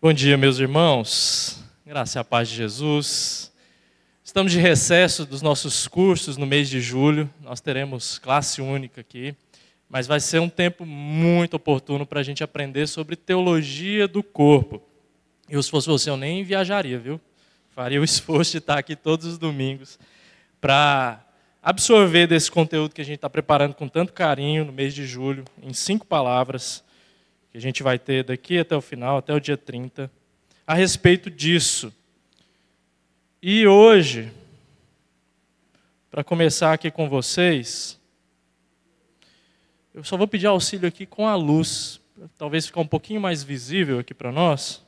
Bom dia, meus irmãos. Graça e a paz de Jesus. Estamos de recesso dos nossos cursos no mês de julho. Nós teremos classe única aqui, mas vai ser um tempo muito oportuno para a gente aprender sobre teologia do corpo. Eu, se fosse você, eu nem viajaria, viu? Faria o esforço de estar aqui todos os domingos para absorver desse conteúdo que a gente está preparando com tanto carinho no mês de julho, em cinco palavras que a gente vai ter daqui até o final, até o dia 30, a respeito disso. E hoje, para começar aqui com vocês, eu só vou pedir auxílio aqui com a luz, talvez ficar um pouquinho mais visível aqui para nós.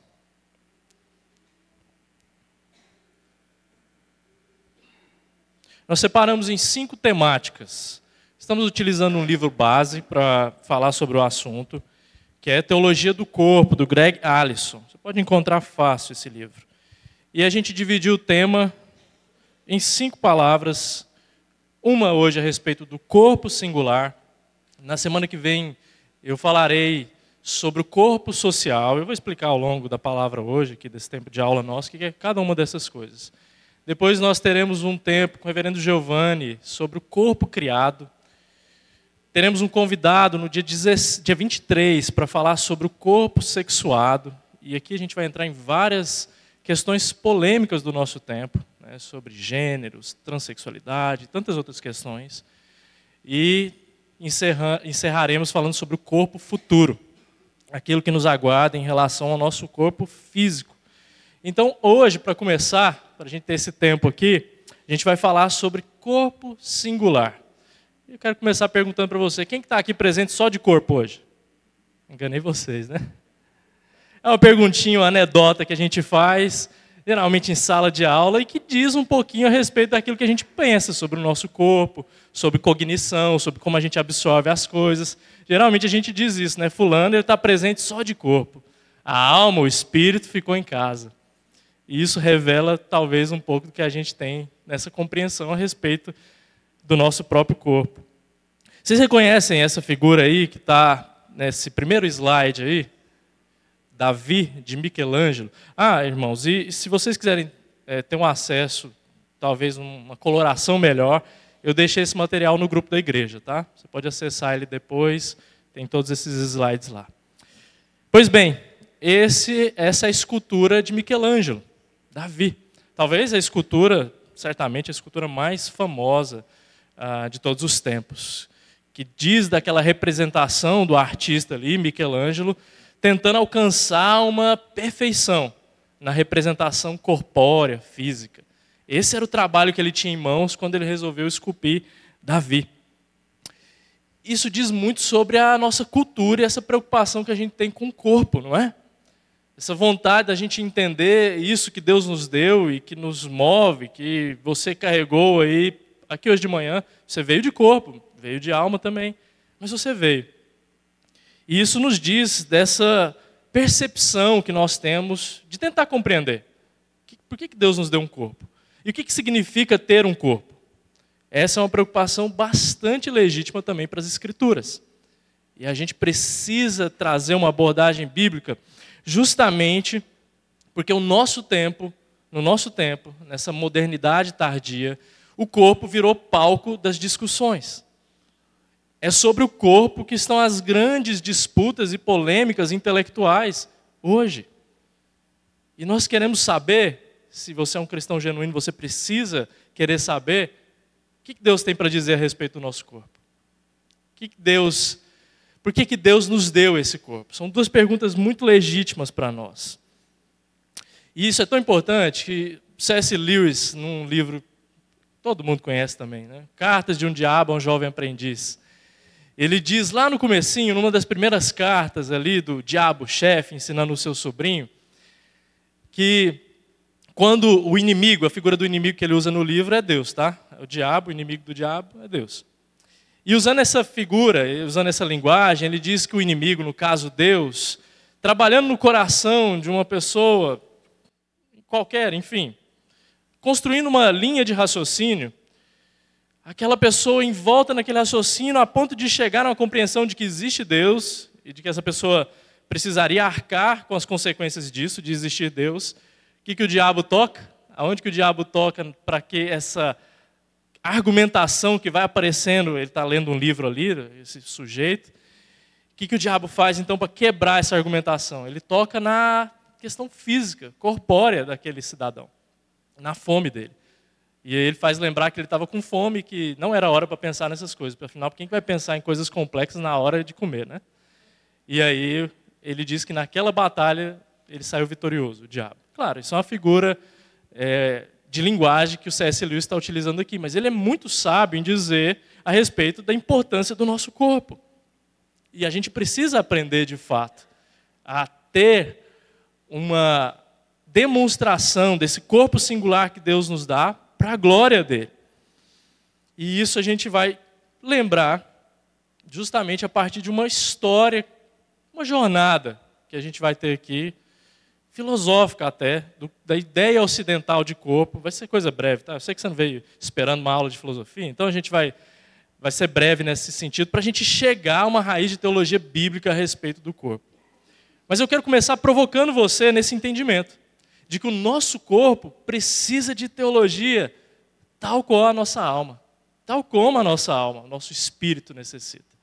Nós separamos em cinco temáticas. Estamos utilizando um livro base para falar sobre o assunto que é Teologia do Corpo, do Greg Allison. Você pode encontrar fácil esse livro. E a gente dividiu o tema em cinco palavras. Uma hoje a respeito do corpo singular. Na semana que vem eu falarei sobre o corpo social. Eu vou explicar ao longo da palavra hoje, aqui desse tempo de aula nosso, o que é cada uma dessas coisas. Depois nós teremos um tempo com o reverendo Giovanni sobre o corpo criado. Teremos um convidado no dia, dia 23 para falar sobre o corpo sexuado. E aqui a gente vai entrar em várias questões polêmicas do nosso tempo, né, sobre gêneros, transexualidade, tantas outras questões. E encerra, encerraremos falando sobre o corpo futuro, aquilo que nos aguarda em relação ao nosso corpo físico. Então, hoje, para começar, para a gente ter esse tempo aqui, a gente vai falar sobre corpo singular. Eu quero começar perguntando para você: quem está aqui presente só de corpo hoje? Enganei vocês, né? É uma perguntinha, uma anedota que a gente faz, geralmente em sala de aula, e que diz um pouquinho a respeito daquilo que a gente pensa sobre o nosso corpo, sobre cognição, sobre como a gente absorve as coisas. Geralmente a gente diz isso, né? Fulano está presente só de corpo. A alma, o espírito ficou em casa. E isso revela talvez um pouco do que a gente tem nessa compreensão a respeito do nosso próprio corpo. Vocês reconhecem essa figura aí que está nesse primeiro slide aí? Davi de Michelangelo. Ah, irmãos, e se vocês quiserem é, ter um acesso, talvez uma coloração melhor, eu deixei esse material no grupo da igreja, tá? Você pode acessar ele depois, tem todos esses slides lá. Pois bem, esse, essa é a escultura de Michelangelo, Davi. Talvez a escultura, certamente a escultura mais famosa ah, de todos os tempos, que diz daquela representação do artista ali, Michelangelo, tentando alcançar uma perfeição na representação corpórea, física. Esse era o trabalho que ele tinha em mãos quando ele resolveu esculpir Davi. Isso diz muito sobre a nossa cultura e essa preocupação que a gente tem com o corpo, não é? Essa vontade da gente entender isso que Deus nos deu e que nos move, que você carregou aí aqui hoje de manhã, você veio de corpo, veio de alma também, mas você veio. E isso nos diz dessa percepção que nós temos de tentar compreender. Por que Deus nos deu um corpo? E o que significa ter um corpo? Essa é uma preocupação bastante legítima também para as Escrituras. E a gente precisa trazer uma abordagem bíblica justamente porque o nosso tempo, no nosso tempo, nessa modernidade tardia, o corpo virou palco das discussões. É sobre o corpo que estão as grandes disputas e polêmicas intelectuais hoje. E nós queremos saber, se você é um cristão genuíno, você precisa querer saber o que Deus tem para dizer a respeito do nosso corpo. O que Deus, por que, que Deus nos deu esse corpo? São duas perguntas muito legítimas para nós. E isso é tão importante que C.S. Lewis, num livro todo mundo conhece também, né? Cartas de um Diabo a um Jovem Aprendiz. Ele diz lá no comecinho, numa das primeiras cartas ali do diabo chefe ensinando o seu sobrinho, que quando o inimigo, a figura do inimigo que ele usa no livro é Deus, tá? O diabo, o inimigo do diabo é Deus. E usando essa figura, usando essa linguagem, ele diz que o inimigo, no caso Deus, trabalhando no coração de uma pessoa qualquer, enfim, construindo uma linha de raciocínio, aquela pessoa envolta naquele raciocínio a ponto de chegar a uma compreensão de que existe Deus e de que essa pessoa precisaria arcar com as consequências disso, de existir Deus. O que, que o diabo toca? Aonde que o diabo toca para que essa argumentação que vai aparecendo, ele está lendo um livro ali, esse sujeito, o que, que o diabo faz então para quebrar essa argumentação? Ele toca na questão física, corpórea daquele cidadão, na fome dele. E ele faz lembrar que ele estava com fome, que não era hora para pensar nessas coisas. Afinal, quem vai pensar em coisas complexas na hora de comer, né? E aí ele diz que naquela batalha ele saiu vitorioso, o diabo. Claro, isso é uma figura é, de linguagem que o C.S. Lewis está utilizando aqui, mas ele é muito sábio em dizer a respeito da importância do nosso corpo. E a gente precisa aprender, de fato, a ter uma demonstração desse corpo singular que Deus nos dá para a glória dele. E isso a gente vai lembrar justamente a partir de uma história, uma jornada que a gente vai ter aqui filosófica até, do, da ideia ocidental de corpo. Vai ser coisa breve, tá? Eu sei que você não veio esperando uma aula de filosofia, então a gente vai, vai ser breve nesse sentido, para a gente chegar a uma raiz de teologia bíblica a respeito do corpo. Mas eu quero começar provocando você nesse entendimento, de que o nosso corpo precisa de teologia, tal qual a nossa alma, tal como a nossa alma, o nosso espírito necessita.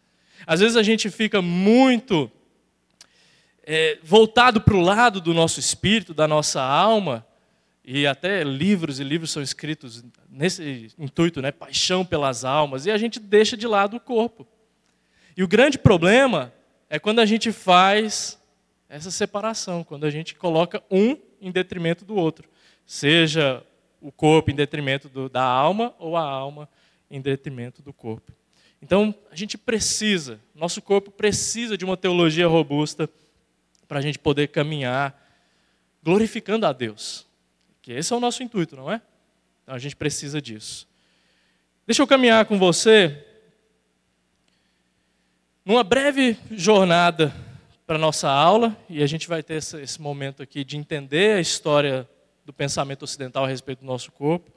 Às vezes a gente fica muito é, voltado para o lado do nosso espírito, da nossa alma, e até livros e livros são escritos nesse intuito, né, paixão pelas almas, e a gente deixa de lado o corpo. E o grande problema é quando a gente faz essa separação, quando a gente coloca um em detrimento do outro, seja o corpo em detrimento do, da alma ou a alma em detrimento do corpo. Então, a gente precisa, nosso corpo precisa de uma teologia robusta para a gente poder caminhar glorificando a Deus. Que esse é o nosso intuito, não é? Então a gente precisa disso. Deixa eu caminhar com você numa breve jornada para a nossa aula, e a gente vai ter esse, esse momento aqui de entender a história do pensamento ocidental a respeito do nosso corpo.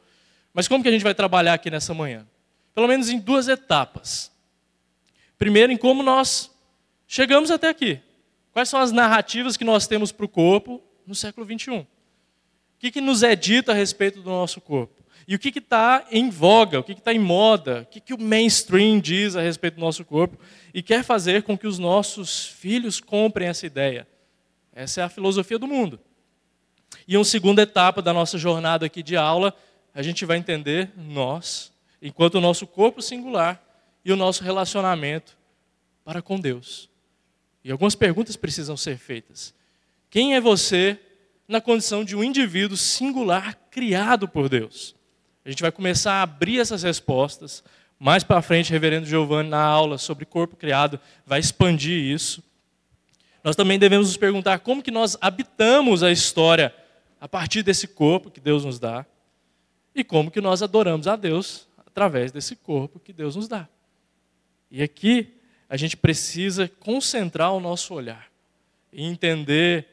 Mas como que a gente vai trabalhar aqui nessa manhã? Pelo menos em duas etapas. Primeiro, em como nós chegamos até aqui. Quais são as narrativas que nós temos para o corpo no século 21? O que, que nos é dito a respeito do nosso corpo? E o que está em voga, o que está em moda, o que, que o mainstream diz a respeito do nosso corpo e quer fazer com que os nossos filhos comprem essa ideia. Essa é a filosofia do mundo. E uma segunda etapa da nossa jornada aqui de aula, a gente vai entender nós, enquanto o nosso corpo singular e o nosso relacionamento para com Deus. E algumas perguntas precisam ser feitas. Quem é você na condição de um indivíduo singular criado por Deus? A gente vai começar a abrir essas respostas. Mais para frente, reverendo Giovanni, na aula sobre corpo criado, vai expandir isso. Nós também devemos nos perguntar como que nós habitamos a história a partir desse corpo que Deus nos dá e como que nós adoramos a Deus através desse corpo que Deus nos dá. E aqui a gente precisa concentrar o nosso olhar e entender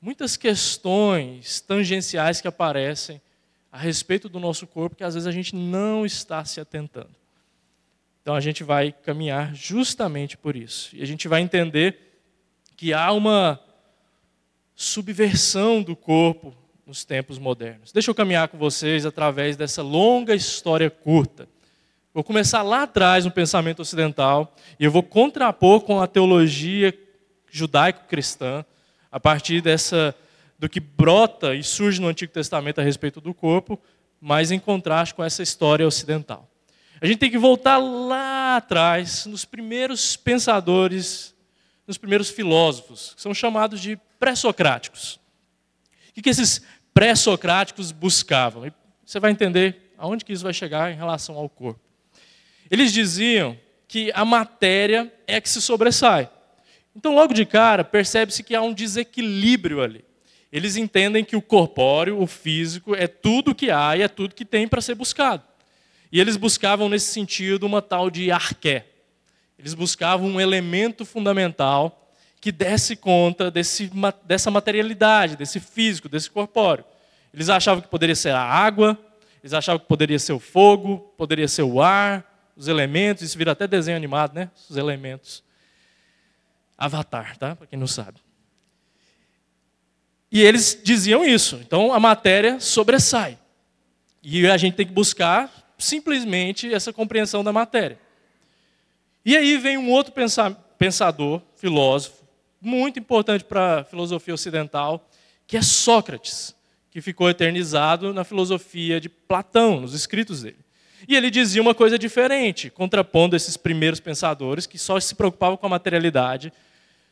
muitas questões tangenciais que aparecem a respeito do nosso corpo que às vezes a gente não está se atentando. Então a gente vai caminhar justamente por isso. E a gente vai entender que há uma subversão do corpo nos tempos modernos. Deixa eu caminhar com vocês através dessa longa história curta Vou começar lá atrás no pensamento ocidental e eu vou contrapor com a teologia judaico-cristã a partir dessa do que brota e surge no Antigo Testamento a respeito do corpo, mas em contraste com essa história ocidental. A gente tem que voltar lá atrás nos primeiros pensadores, nos primeiros filósofos, que são chamados de pré-socráticos. O que esses pré-socráticos buscavam? E você vai entender aonde que isso vai chegar em relação ao corpo. Eles diziam que a matéria é que se sobressai. Então, logo de cara, percebe-se que há um desequilíbrio ali. Eles entendem que o corpóreo, o físico, é tudo que há e é tudo que tem para ser buscado. E eles buscavam, nesse sentido, uma tal de arqué. Eles buscavam um elemento fundamental que desse conta desse, dessa materialidade, desse físico, desse corpóreo. Eles achavam que poderia ser a água, eles achavam que poderia ser o fogo, poderia ser o ar, os elementos, isso vira até desenho animado, né? Os elementos. Avatar, tá? Para quem não sabe. E eles diziam isso. Então a matéria sobressai. E a gente tem que buscar simplesmente essa compreensão da matéria. E aí vem um outro pensador, filósofo, muito importante para a filosofia ocidental, que é Sócrates, que ficou eternizado na filosofia de Platão, nos escritos dele. E ele dizia uma coisa diferente, contrapondo esses primeiros pensadores que só se preocupavam com a materialidade.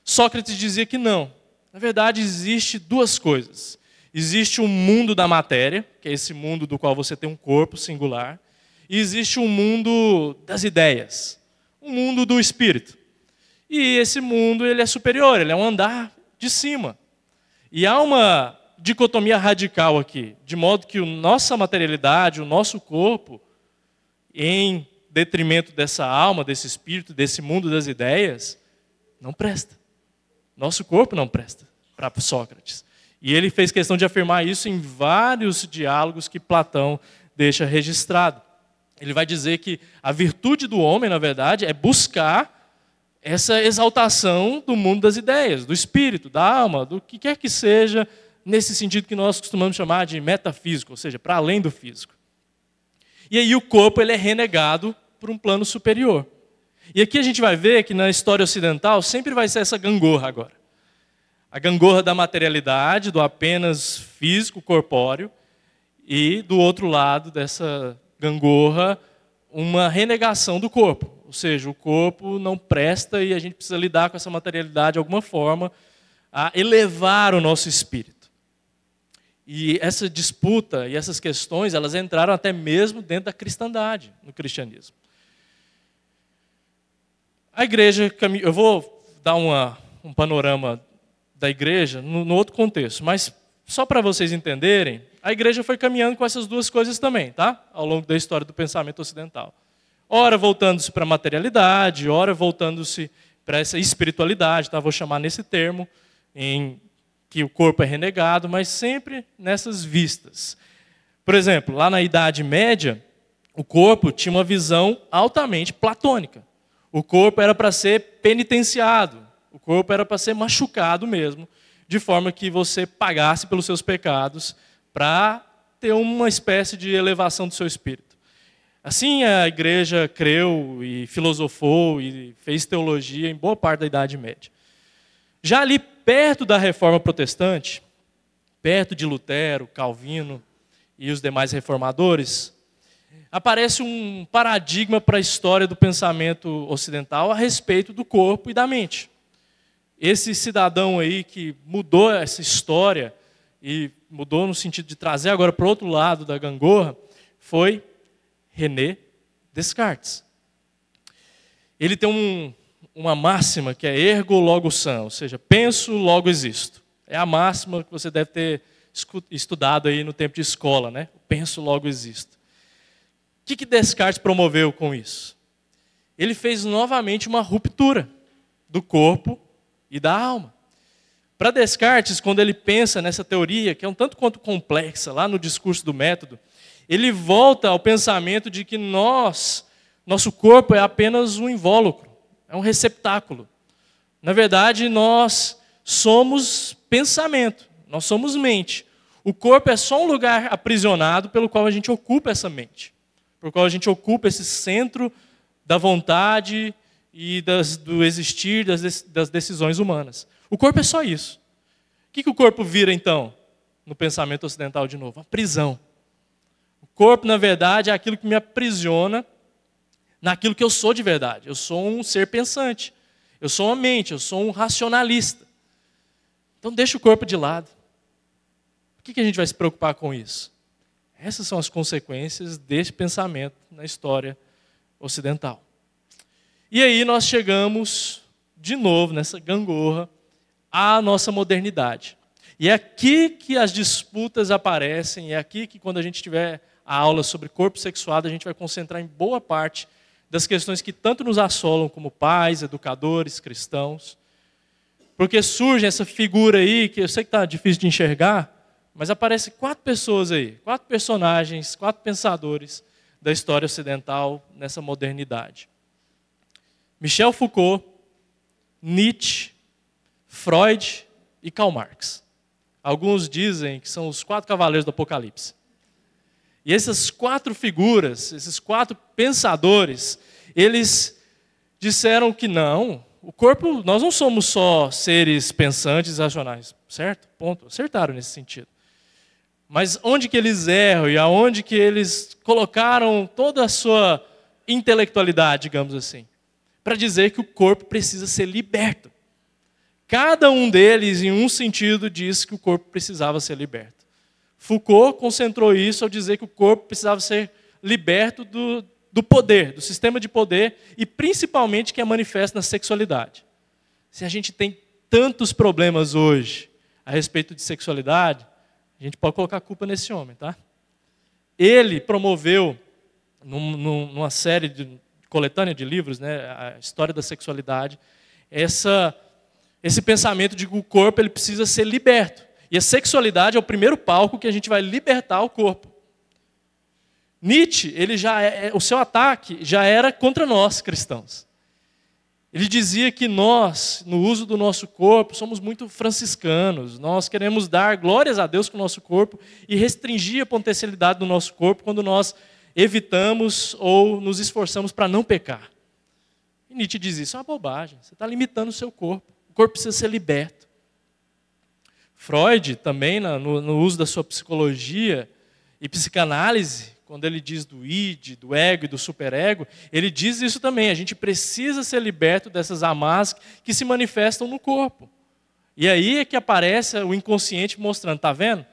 Sócrates dizia que não. Na verdade, existe duas coisas. Existe um mundo da matéria, que é esse mundo do qual você tem um corpo singular, e existe um mundo das ideias, um mundo do espírito. E esse mundo ele é superior, ele é um andar de cima. E há uma dicotomia radical aqui, de modo que a nossa materialidade, o nosso corpo, em detrimento dessa alma, desse espírito, desse mundo das ideias, não presta. Nosso corpo não presta para Sócrates. E ele fez questão de afirmar isso em vários diálogos que Platão deixa registrado. Ele vai dizer que a virtude do homem, na verdade, é buscar essa exaltação do mundo das ideias, do espírito, da alma, do que quer que seja, nesse sentido que nós costumamos chamar de metafísico, ou seja, para além do físico. E aí o corpo ele é renegado por um plano superior. E aqui a gente vai ver que na história ocidental sempre vai ser essa gangorra agora a gangorra da materialidade, do apenas físico, corpóreo, e do outro lado dessa gangorra, uma renegação do corpo. Ou seja, o corpo não presta e a gente precisa lidar com essa materialidade de alguma forma, a elevar o nosso espírito. E essa disputa e essas questões, elas entraram até mesmo dentro da cristandade, no cristianismo. A igreja, eu vou dar uma, um panorama da igreja no, no outro contexto, mas só para vocês entenderem, a igreja foi caminhando com essas duas coisas também, tá? Ao longo da história do pensamento ocidental. Ora voltando-se para a materialidade, ora voltando-se para essa espiritualidade, tá? Vou chamar nesse termo, em que o corpo é renegado, mas sempre nessas vistas. Por exemplo, lá na Idade Média, o corpo tinha uma visão altamente platônica. O corpo era para ser penitenciado, o corpo era para ser machucado mesmo, de forma que você pagasse pelos seus pecados para ter uma espécie de elevação do seu espírito. Assim a igreja creu e filosofou e fez teologia em boa parte da Idade Média. Já ali perto da reforma protestante, perto de Lutero, Calvino e os demais reformadores, aparece um paradigma para a história do pensamento ocidental a respeito do corpo e da mente. Esse cidadão aí que mudou essa história e mudou no sentido de trazer agora para o outro lado da gangorra foi René Descartes. Ele tem um, uma máxima que é ergo logo sum, ou seja, penso logo existo. É a máxima que você deve ter estudado aí no tempo de escola, né? Penso logo existo. O que, que Descartes promoveu com isso? Ele fez novamente uma ruptura do corpo e da alma. Para Descartes, quando ele pensa nessa teoria, que é um tanto quanto complexa, lá no discurso do método, ele volta ao pensamento de que nós, nosso corpo é apenas um invólucro, é um receptáculo. Na verdade, nós somos pensamento, nós somos mente. O corpo é só um lugar aprisionado pelo qual a gente ocupa essa mente, pelo qual a gente ocupa esse centro da vontade e das, do existir das, das decisões humanas. O corpo é só isso. O que, que o corpo vira então, no pensamento ocidental de novo? A prisão. O corpo, na verdade, é aquilo que me aprisiona naquilo que eu sou de verdade. Eu sou um ser pensante. Eu sou uma mente, eu sou um racionalista. Então deixa o corpo de lado. Por que, que a gente vai se preocupar com isso? Essas são as consequências desse pensamento na história ocidental. E aí nós chegamos de novo nessa gangorra à nossa modernidade. E é aqui que as disputas aparecem, é aqui que quando a gente tiver a aula sobre corpo sexuado, a gente vai concentrar em boa parte das questões que tanto nos assolam como pais, educadores, cristãos. Porque surge essa figura aí, que eu sei que está difícil de enxergar, mas aparece quatro pessoas aí, quatro personagens, quatro pensadores da história ocidental nessa modernidade. Michel Foucault, Nietzsche, Freud e Karl Marx. alguns dizem que são os quatro cavaleiros do Apocalipse. E essas quatro figuras, esses quatro pensadores, eles disseram que não, o corpo, nós não somos só seres pensantes racionais, certo? Ponto. Acertaram nesse sentido. Mas onde que eles erram e aonde que eles colocaram toda a sua intelectualidade, digamos assim, para dizer que o corpo precisa ser liberto. Cada um deles, em um sentido, diz que o corpo precisava ser liberto. Foucault concentrou isso ao dizer que o corpo precisava ser liberto do, do poder, do sistema de poder, e principalmente que é manifesto na sexualidade. Se a gente tem tantos problemas hoje a respeito de sexualidade, a gente pode colocar a culpa nesse homem, tá? Ele promoveu, num, numa série de coletânea de livros, né, a história da sexualidade, essa, esse pensamento de que o corpo ele precisa ser liberto. E a sexualidade é o primeiro palco que a gente vai libertar o corpo. Nietzsche, ele já é, o seu ataque já era contra nós cristãos. Ele dizia que nós, no uso do nosso corpo, somos muito franciscanos. Nós queremos dar glórias a Deus com o nosso corpo e restringir a potencialidade do nosso corpo quando nós evitamos ou nos esforçamos para não pecar. E Nietzsche diz isso, é uma bobagem. Você está limitando o seu corpo. Corpo precisa ser liberto. Freud, também, no, no uso da sua psicologia e psicanálise, quando ele diz do id, do ego e do superego, ele diz isso também. A gente precisa ser liberto dessas amarras que se manifestam no corpo. E aí é que aparece o inconsciente mostrando, tá vendo?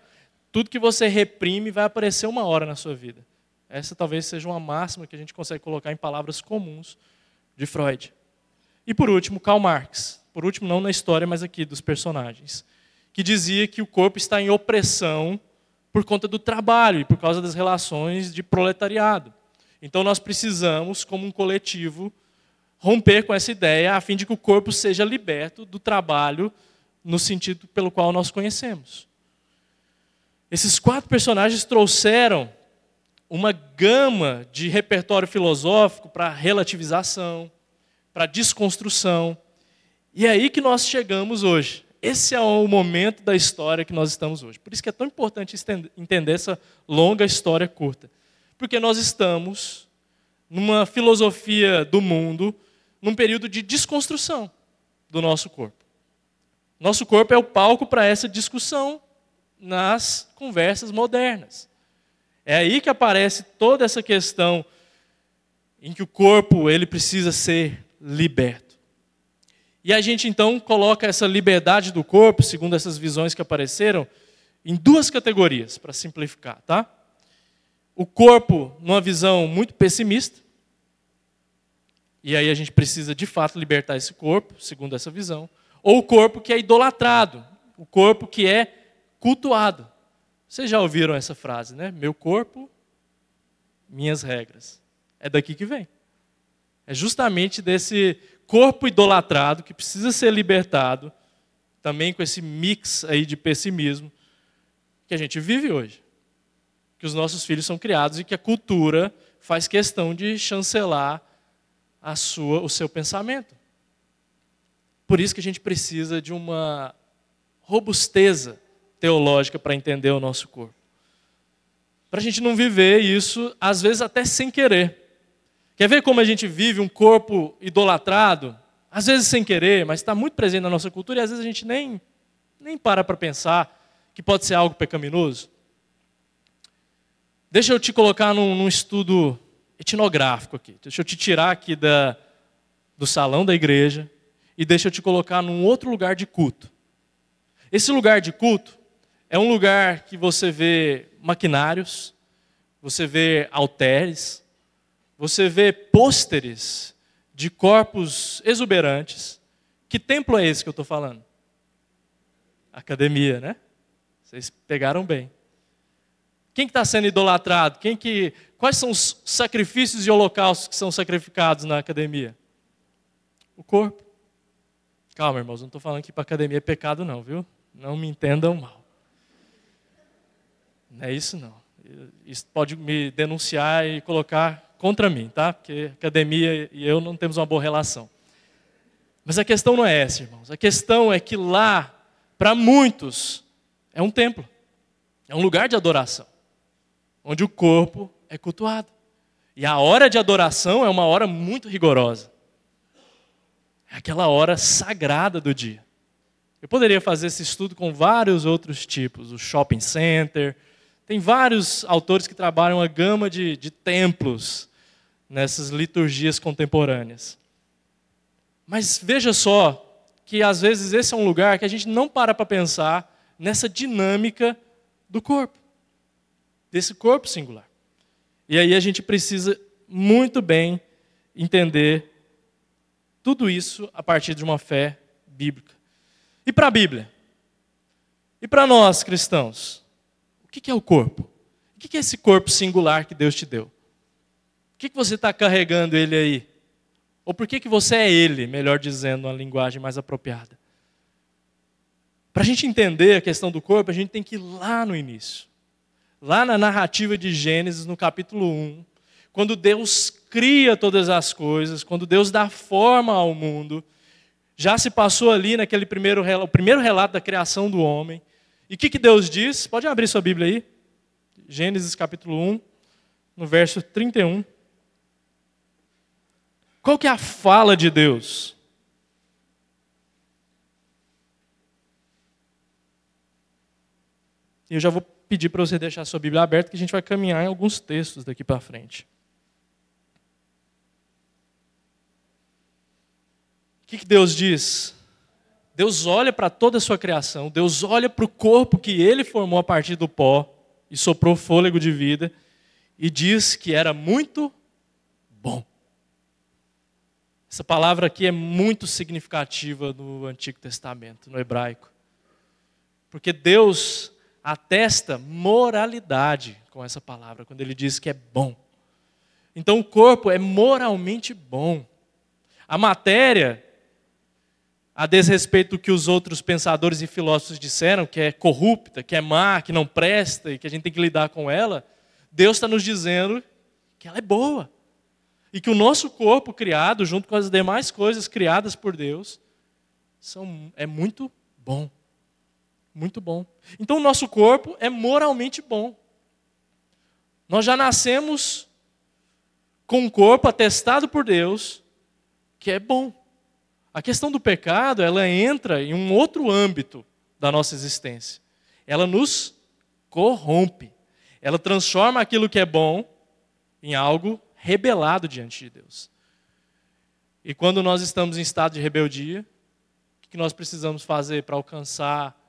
Tudo que você reprime vai aparecer uma hora na sua vida. Essa talvez seja uma máxima que a gente consegue colocar em palavras comuns de Freud. E por último, Karl Marx. Por último, não na história, mas aqui dos personagens. Que dizia que o corpo está em opressão por conta do trabalho e por causa das relações de proletariado. Então nós precisamos, como um coletivo, romper com essa ideia a fim de que o corpo seja liberto do trabalho no sentido pelo qual nós conhecemos. Esses quatro personagens trouxeram uma gama de repertório filosófico para relativização, para desconstrução. E é aí que nós chegamos hoje. Esse é o momento da história que nós estamos hoje. Por isso que é tão importante entender essa longa história curta. Porque nós estamos numa filosofia do mundo, num período de desconstrução do nosso corpo. Nosso corpo é o palco para essa discussão nas conversas modernas. É aí que aparece toda essa questão em que o corpo ele precisa ser liberto. E a gente então coloca essa liberdade do corpo, segundo essas visões que apareceram, em duas categorias, para simplificar, tá? O corpo numa visão muito pessimista, e aí a gente precisa de fato libertar esse corpo, segundo essa visão, ou o corpo que é idolatrado, o corpo que é cultuado. Vocês já ouviram essa frase, né? Meu corpo, minhas regras. É daqui que vem. É justamente desse corpo idolatrado que precisa ser libertado, também com esse mix aí de pessimismo que a gente vive hoje. Que os nossos filhos são criados e que a cultura faz questão de chancelar a sua, o seu pensamento. Por isso que a gente precisa de uma robusteza teológica para entender o nosso corpo. Para a gente não viver isso, às vezes até sem querer. Quer ver como a gente vive um corpo idolatrado? Às vezes sem querer, mas está muito presente na nossa cultura e às vezes a gente nem, nem para para pensar que pode ser algo pecaminoso. Deixa eu te colocar num, num estudo etnográfico aqui. Deixa eu te tirar aqui da, do salão da igreja e deixa eu te colocar num outro lugar de culto. Esse lugar de culto é um lugar que você vê maquinários, você vê altares, você vê pôsteres de corpos exuberantes. Que templo é esse que eu estou falando? Academia, né? Vocês pegaram bem. Quem está que tá sendo idolatrado? Quem que, quais são os sacrifícios e holocaustos que são sacrificados na academia? O corpo. Calma, irmãos, não estou falando que para academia é pecado, não, viu? Não me entendam mal. Não é isso, não. Isso pode me denunciar e colocar contra mim, tá? Porque academia e eu não temos uma boa relação. Mas a questão não é essa, irmãos. A questão é que lá, para muitos, é um templo, é um lugar de adoração, onde o corpo é cultuado. E a hora de adoração é uma hora muito rigorosa. É aquela hora sagrada do dia. Eu poderia fazer esse estudo com vários outros tipos, o shopping center. Tem vários autores que trabalham a gama de, de templos nessas liturgias contemporâneas. Mas veja só que às vezes esse é um lugar que a gente não para para pensar nessa dinâmica do corpo, desse corpo singular. E aí a gente precisa muito bem entender tudo isso a partir de uma fé bíblica. E para a Bíblia? E para nós cristãos? O que é o corpo? O que é esse corpo singular que Deus te deu? O que você está carregando ele aí? Ou por que, que você é ele, melhor dizendo, uma linguagem mais apropriada? Para a gente entender a questão do corpo, a gente tem que ir lá no início. Lá na narrativa de Gênesis, no capítulo 1, quando Deus cria todas as coisas, quando Deus dá forma ao mundo, já se passou ali naquele primeiro, o primeiro relato da criação do homem. E o que, que Deus diz? Pode abrir sua Bíblia aí. Gênesis capítulo 1, no verso 31. Qual que é a fala de Deus? E eu já vou pedir para você deixar sua Bíblia aberta, que a gente vai caminhar em alguns textos daqui para frente. O que, que Deus diz? Deus olha para toda a sua criação, Deus olha para o corpo que ele formou a partir do pó e soprou fôlego de vida e diz que era muito bom. Essa palavra aqui é muito significativa no Antigo Testamento, no hebraico. Porque Deus atesta moralidade com essa palavra, quando ele diz que é bom. Então o corpo é moralmente bom. A matéria, a desrespeito do que os outros pensadores e filósofos disseram, que é corrupta, que é má, que não presta e que a gente tem que lidar com ela, Deus está nos dizendo que ela é boa. E que o nosso corpo criado, junto com as demais coisas criadas por Deus, são, é muito bom. Muito bom. Então o nosso corpo é moralmente bom. Nós já nascemos com um corpo atestado por Deus que é bom. A questão do pecado, ela entra em um outro âmbito da nossa existência. Ela nos corrompe. Ela transforma aquilo que é bom em algo rebelado diante de Deus. E quando nós estamos em estado de rebeldia, o que nós precisamos fazer para alcançar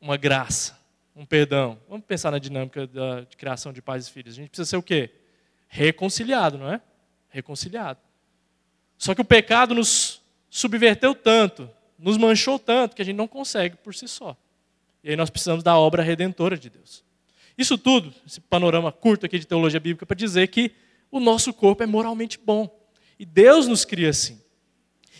uma graça, um perdão? Vamos pensar na dinâmica da, de criação de pais e filhos. A gente precisa ser o quê? Reconciliado, não é? Reconciliado. Só que o pecado nos subverteu tanto, nos manchou tanto, que a gente não consegue por si só. E aí nós precisamos da obra redentora de Deus. Isso tudo, esse panorama curto aqui de teologia bíblica, para dizer que o nosso corpo é moralmente bom. E Deus nos cria assim.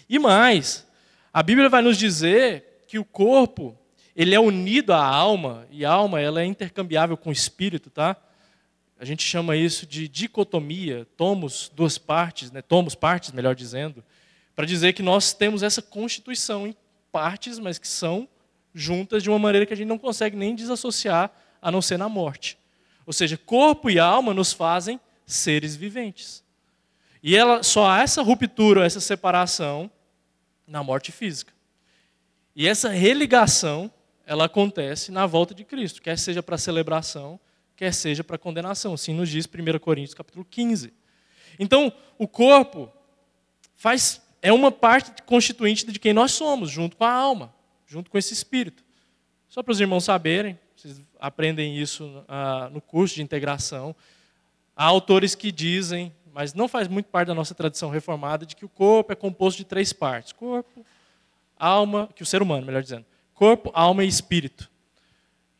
E mais, a Bíblia vai nos dizer que o corpo, ele é unido à alma, e a alma ela é intercambiável com o espírito, tá? A gente chama isso de dicotomia, tomos duas partes, né? tomos partes, melhor dizendo, para dizer que nós temos essa constituição em partes, mas que são juntas de uma maneira que a gente não consegue nem desassociar a não ser na morte. Ou seja, corpo e alma nos fazem seres viventes. E ela, só há essa ruptura, essa separação na morte física. E essa religação, ela acontece na volta de Cristo, quer seja para celebração, quer seja para condenação. Assim nos diz 1 Coríntios capítulo 15. Então, o corpo faz é uma parte constituinte de quem nós somos, junto com a alma, junto com esse espírito. Só para os irmãos saberem, vocês aprendem isso ah, no curso de integração. Há autores que dizem, mas não faz muito parte da nossa tradição reformada, de que o corpo é composto de três partes: corpo, alma, que o ser humano, melhor dizendo, corpo, alma e espírito.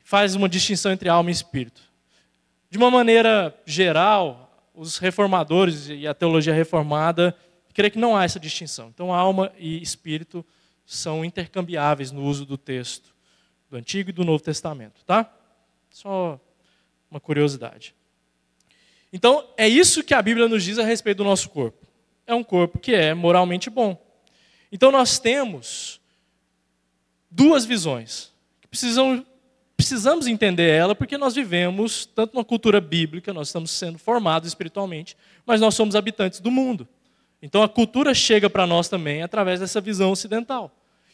Faz uma distinção entre alma e espírito. De uma maneira geral, os reformadores e a teologia reformada creem que não há essa distinção. Então, alma e espírito são intercambiáveis no uso do texto do Antigo e do Novo Testamento, tá? Só uma curiosidade. Então, é isso que a Bíblia nos diz a respeito do nosso corpo. É um corpo que é moralmente bom. Então, nós temos duas visões que precisam precisamos entender ela porque nós vivemos tanto uma cultura bíblica, nós estamos sendo formados espiritualmente, mas nós somos habitantes do mundo. Então a cultura chega para nós também através dessa visão ocidental.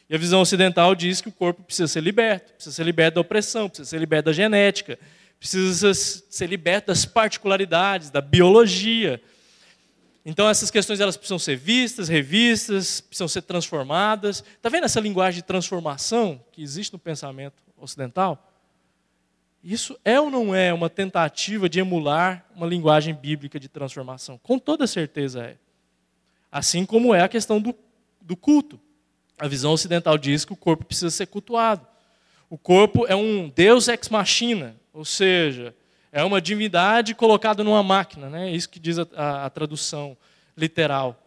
E a visão ocidental diz que o corpo precisa ser liberto, precisa ser liberto da opressão, precisa ser liberto da genética, precisa ser liberto das particularidades, da biologia. Então essas questões elas precisam ser vistas, revistas, precisam ser transformadas. Está vendo essa linguagem de transformação que existe no pensamento ocidental? Isso é ou não é uma tentativa de emular uma linguagem bíblica de transformação? Com toda certeza é. Assim como é a questão do, do culto. A visão ocidental diz que o corpo precisa ser cultuado. O corpo é um Deus ex machina, ou seja, é uma divindade colocada numa máquina, né? é isso que diz a, a, a tradução literal.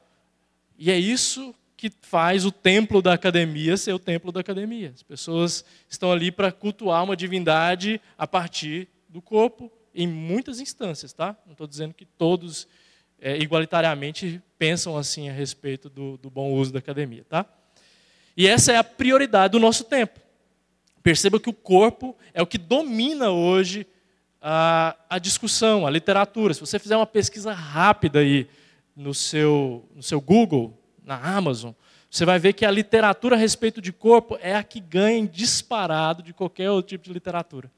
E é isso que faz o templo da academia ser o templo da academia. As pessoas estão ali para cultuar uma divindade a partir do corpo, em muitas instâncias, tá? Não estou dizendo que todos é, igualitariamente pensam assim a respeito do, do bom uso da academia, tá? E essa é a prioridade do nosso tempo. Perceba que o corpo é o que domina hoje a, a discussão, a literatura. Se você fizer uma pesquisa rápida aí no seu, no seu Google, na Amazon, você vai ver que a literatura a respeito de corpo é a que ganha disparado de qualquer outro tipo de literatura.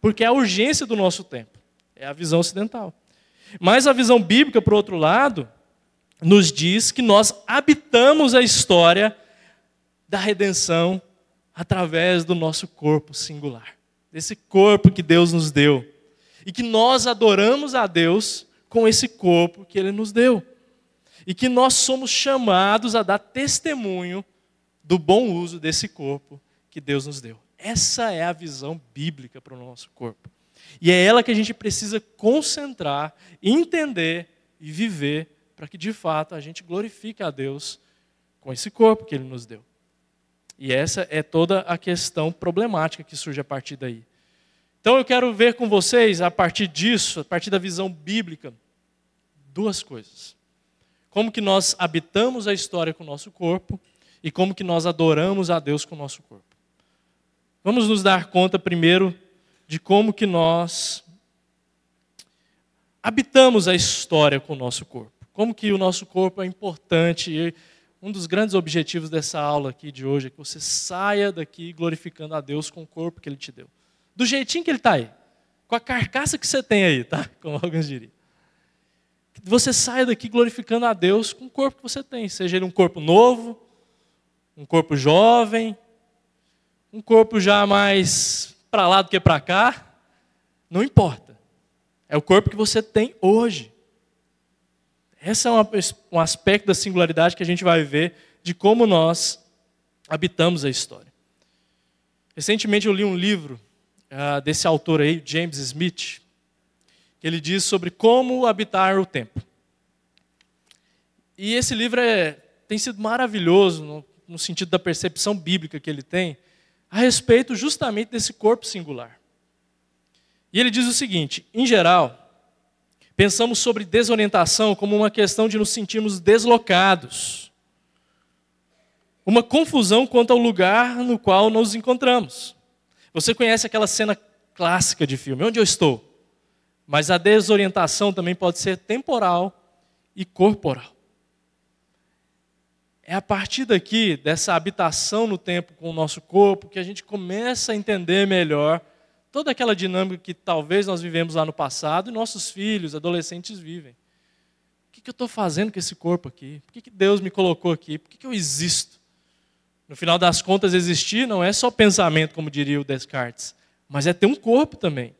Porque é a urgência do nosso tempo. É a visão ocidental. Mas a visão bíblica, por outro lado, nos diz que nós habitamos a história da redenção através do nosso corpo singular, desse corpo que Deus nos deu e que nós adoramos a Deus com esse corpo que Ele nos deu e que nós somos chamados a dar testemunho do bom uso desse corpo que Deus nos deu. Essa é a visão bíblica para o nosso corpo. E é ela que a gente precisa concentrar, entender e viver para que de fato a gente glorifique a Deus com esse corpo que Ele nos deu. E essa é toda a questão problemática que surge a partir daí. Então eu quero ver com vocês, a partir disso, a partir da visão bíblica, duas coisas. Como que nós habitamos a história com o nosso corpo e como que nós adoramos a Deus com o nosso corpo. Vamos nos dar conta primeiro de como que nós habitamos a história com o nosso corpo. Como que o nosso corpo é importante um dos grandes objetivos dessa aula aqui de hoje é que você saia daqui glorificando a Deus com o corpo que Ele te deu. Do jeitinho que Ele está aí. Com a carcaça que você tem aí, tá? Como alguns diriam. Que você saia daqui glorificando a Deus com o corpo que você tem. Seja ele um corpo novo, um corpo jovem, um corpo já mais para lá do que para cá. Não importa. É o corpo que você tem hoje. Esse é um aspecto da singularidade que a gente vai ver de como nós habitamos a história. Recentemente eu li um livro uh, desse autor aí, James Smith, ele diz sobre como habitar o tempo. E esse livro é, tem sido maravilhoso no, no sentido da percepção bíblica que ele tem a respeito justamente desse corpo singular. E ele diz o seguinte: em geral, Pensamos sobre desorientação como uma questão de nos sentirmos deslocados. Uma confusão quanto ao lugar no qual nos encontramos. Você conhece aquela cena clássica de filme, onde eu estou? Mas a desorientação também pode ser temporal e corporal. É a partir daqui, dessa habitação no tempo com o nosso corpo, que a gente começa a entender melhor toda aquela dinâmica que talvez nós vivemos lá no passado e nossos filhos, adolescentes vivem. O que, eu estou fazendo com esse corpo aqui? Por que, Deus me colocou aqui? Por que, eu existo? No final das contas, existir não é só pensamento, como diria o Descartes, mas é ter um corpo também.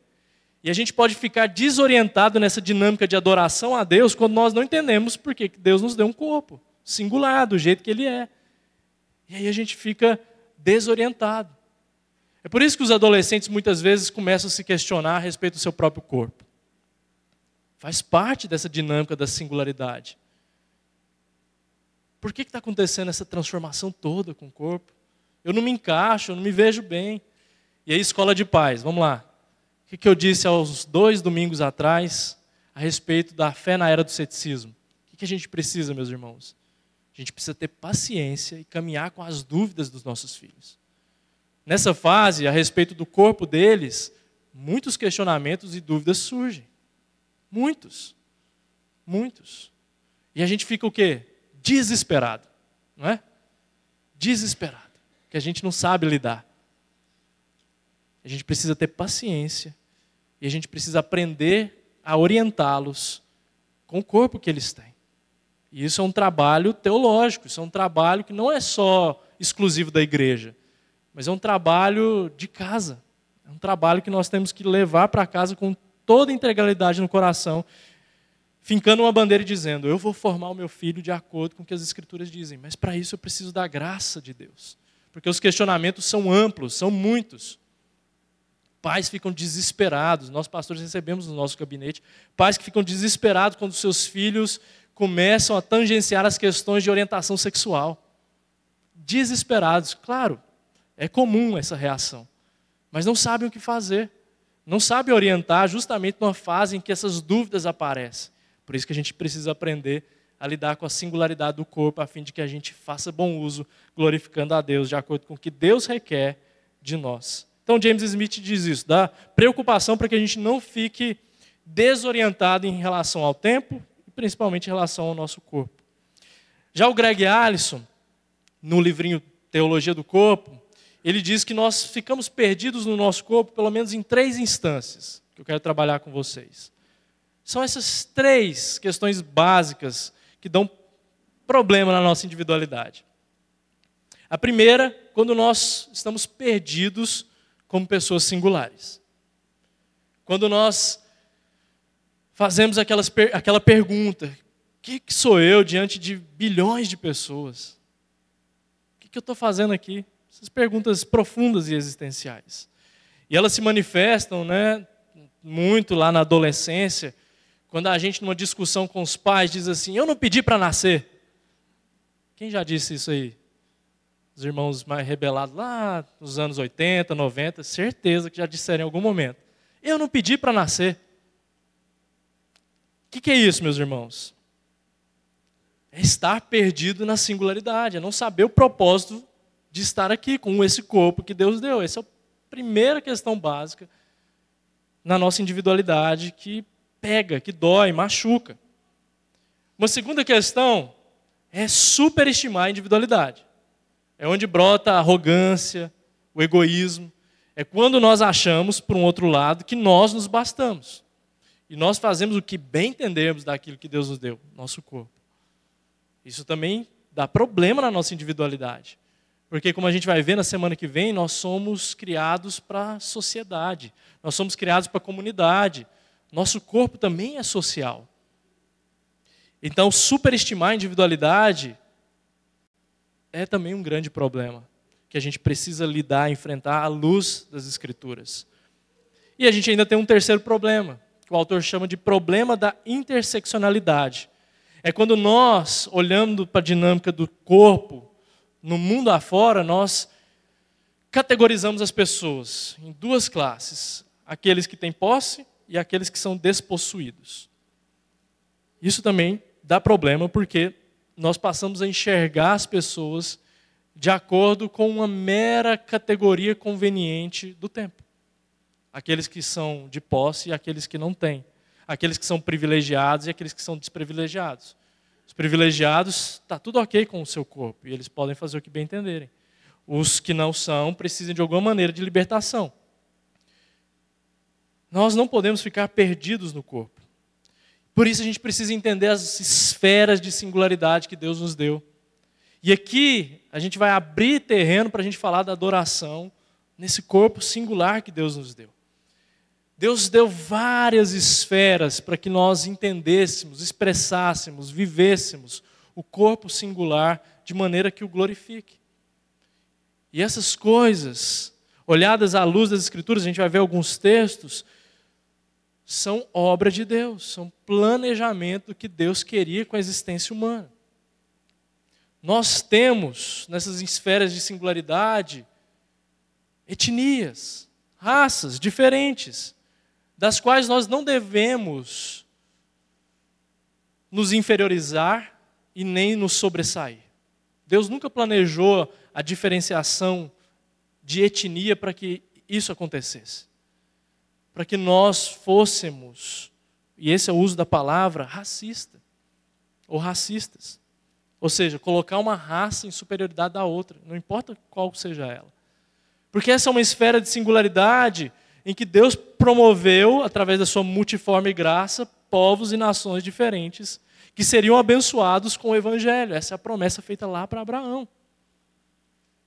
E a gente pode ficar desorientado nessa dinâmica de adoração a Deus quando nós não entendemos por que Deus nos deu um corpo singular, do jeito que ele é. E aí a gente fica desorientado. É por isso que os adolescentes muitas vezes começam a se questionar a respeito do seu próprio corpo. Faz parte dessa dinâmica da singularidade. Por que está acontecendo essa transformação toda com o corpo? Eu não me encaixo, eu não me vejo bem. E aí, escola de paz, vamos lá. O que eu disse aos dois domingos atrás a respeito da fé na era do ceticismo? O que a gente precisa, meus irmãos? A gente precisa ter paciência e caminhar com as dúvidas dos nossos filhos. Nessa fase, a respeito do corpo deles, muitos questionamentos e dúvidas surgem. Muitos. Muitos. E a gente fica o quê? Desesperado, não é? Desesperado, que a gente não sabe lidar. A gente precisa ter paciência e a gente precisa aprender a orientá-los com o corpo que eles têm. E isso é um trabalho teológico, isso é um trabalho que não é só exclusivo da igreja, mas é um trabalho de casa. É um trabalho que nós temos que levar para casa com toda integralidade no coração, fincando uma bandeira e dizendo: Eu vou formar o meu filho de acordo com o que as Escrituras dizem, mas para isso eu preciso da graça de Deus. Porque os questionamentos são amplos, são muitos. Pais ficam desesperados, nós pastores recebemos no nosso gabinete, pais que ficam desesperados quando seus filhos começam a tangenciar as questões de orientação sexual. Desesperados, claro, é comum essa reação, mas não sabem o que fazer, não sabem orientar justamente numa fase em que essas dúvidas aparecem. Por isso que a gente precisa aprender a lidar com a singularidade do corpo, a fim de que a gente faça bom uso, glorificando a Deus, de acordo com o que Deus requer de nós. Então, James Smith diz isso, dá preocupação para que a gente não fique desorientado em relação ao tempo e principalmente em relação ao nosso corpo. Já o Greg Allison, no livrinho Teologia do Corpo, ele diz que nós ficamos perdidos no nosso corpo pelo menos em três instâncias que eu quero trabalhar com vocês. São essas três questões básicas que dão problema na nossa individualidade. A primeira, quando nós estamos perdidos como pessoas singulares. Quando nós fazemos aquelas, aquela pergunta: o que, que sou eu diante de bilhões de pessoas? O que, que eu estou fazendo aqui? Essas perguntas profundas e existenciais. E elas se manifestam né, muito lá na adolescência, quando a gente, numa discussão com os pais, diz assim: Eu não pedi para nascer. Quem já disse isso aí? Os irmãos mais rebelados lá nos anos 80, 90, certeza que já disseram em algum momento: Eu não pedi para nascer. O que, que é isso, meus irmãos? É estar perdido na singularidade, é não saber o propósito de estar aqui com esse corpo que Deus deu. Essa é a primeira questão básica na nossa individualidade que pega, que dói, machuca. Uma segunda questão é superestimar a individualidade. É onde brota a arrogância, o egoísmo. É quando nós achamos, por um outro lado, que nós nos bastamos. E nós fazemos o que bem entendemos daquilo que Deus nos deu, nosso corpo. Isso também dá problema na nossa individualidade. Porque, como a gente vai ver na semana que vem, nós somos criados para a sociedade, nós somos criados para a comunidade. Nosso corpo também é social. Então, superestimar a individualidade é também um grande problema que a gente precisa lidar, enfrentar à luz das Escrituras. E a gente ainda tem um terceiro problema, que o autor chama de problema da interseccionalidade. É quando nós, olhando para a dinâmica do corpo, no mundo afora, nós categorizamos as pessoas em duas classes: aqueles que têm posse e aqueles que são despossuídos. Isso também dá problema porque nós passamos a enxergar as pessoas de acordo com uma mera categoria conveniente do tempo. Aqueles que são de posse e aqueles que não têm. Aqueles que são privilegiados e aqueles que são desprivilegiados. Os privilegiados, está tudo ok com o seu corpo, e eles podem fazer o que bem entenderem. Os que não são, precisam de alguma maneira de libertação. Nós não podemos ficar perdidos no corpo. Por isso a gente precisa entender as esferas de singularidade que Deus nos deu. E aqui a gente vai abrir terreno para a gente falar da adoração nesse corpo singular que Deus nos deu. Deus deu várias esferas para que nós entendêssemos, expressássemos, vivêssemos o corpo singular de maneira que o glorifique. E essas coisas, olhadas à luz das Escrituras, a gente vai ver alguns textos, são obra de Deus, são planejamento que Deus queria com a existência humana. Nós temos nessas esferas de singularidade etnias, raças diferentes das quais nós não devemos nos inferiorizar e nem nos sobressair. Deus nunca planejou a diferenciação de etnia para que isso acontecesse. Para que nós fôssemos, e esse é o uso da palavra, racista ou racistas. Ou seja, colocar uma raça em superioridade da outra, não importa qual seja ela. Porque essa é uma esfera de singularidade em que Deus promoveu, através da sua multiforme graça, povos e nações diferentes que seriam abençoados com o Evangelho. Essa é a promessa feita lá para Abraão.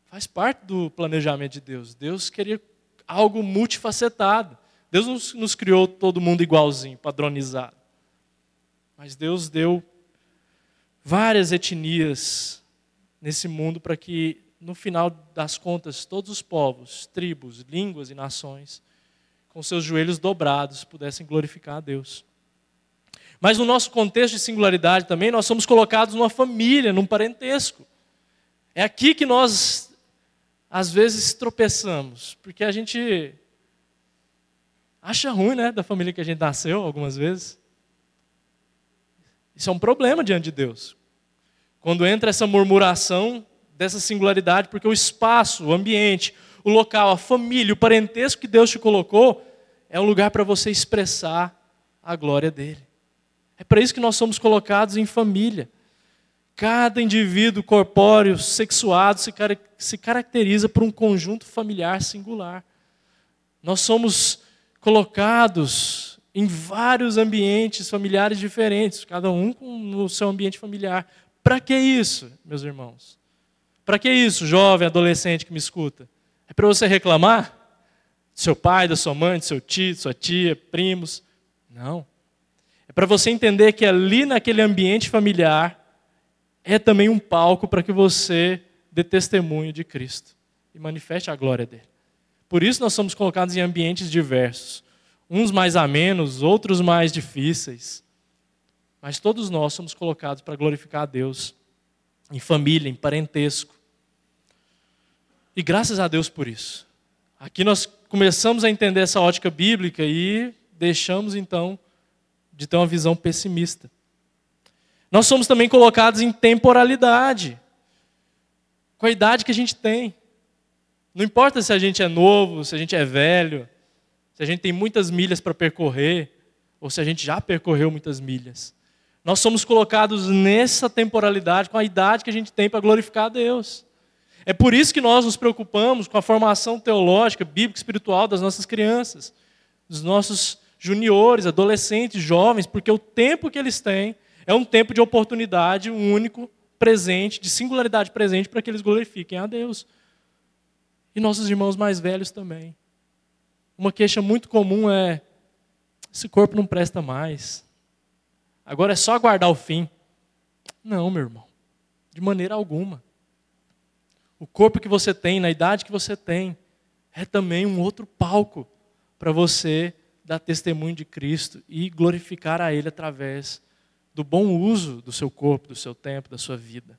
Faz parte do planejamento de Deus. Deus queria algo multifacetado. Deus nos, nos criou todo mundo igualzinho, padronizado. Mas Deus deu várias etnias nesse mundo para que, no final das contas, todos os povos, tribos, línguas e nações, com seus joelhos dobrados, pudessem glorificar a Deus. Mas no nosso contexto de singularidade também, nós somos colocados numa família, num parentesco. É aqui que nós, às vezes, tropeçamos, porque a gente acha ruim, né, da família que a gente nasceu, algumas vezes. Isso é um problema diante de Deus. Quando entra essa murmuração dessa singularidade, porque o espaço, o ambiente, o local, a família, o parentesco que Deus te colocou, é um lugar para você expressar a glória dele. É para isso que nós somos colocados em família. Cada indivíduo corpóreo, sexuado, se, se caracteriza por um conjunto familiar singular. Nós somos colocados em vários ambientes familiares diferentes, cada um com o seu ambiente familiar. Para que isso, meus irmãos? Para que isso, jovem, adolescente que me escuta? É para você reclamar? Do seu pai, da sua mãe, do seu tio, sua tia, primos? Não para você entender que ali naquele ambiente familiar é também um palco para que você dê testemunho de Cristo e manifeste a glória dele. Por isso nós somos colocados em ambientes diversos, uns mais amenos, outros mais difíceis. Mas todos nós somos colocados para glorificar a Deus em família, em parentesco. E graças a Deus por isso. Aqui nós começamos a entender essa ótica bíblica e deixamos então de ter uma visão pessimista. Nós somos também colocados em temporalidade, com a idade que a gente tem. Não importa se a gente é novo, se a gente é velho, se a gente tem muitas milhas para percorrer, ou se a gente já percorreu muitas milhas. Nós somos colocados nessa temporalidade, com a idade que a gente tem para glorificar a Deus. É por isso que nós nos preocupamos com a formação teológica, bíblica, espiritual das nossas crianças, dos nossos juniores, adolescentes, jovens, porque o tempo que eles têm é um tempo de oportunidade único, presente, de singularidade presente para que eles glorifiquem a Deus. E nossos irmãos mais velhos também. Uma queixa muito comum é: esse corpo não presta mais. Agora é só aguardar o fim. Não, meu irmão, de maneira alguma. O corpo que você tem, na idade que você tem, é também um outro palco para você dar testemunho de Cristo e glorificar a Ele através do bom uso do seu corpo, do seu tempo, da sua vida.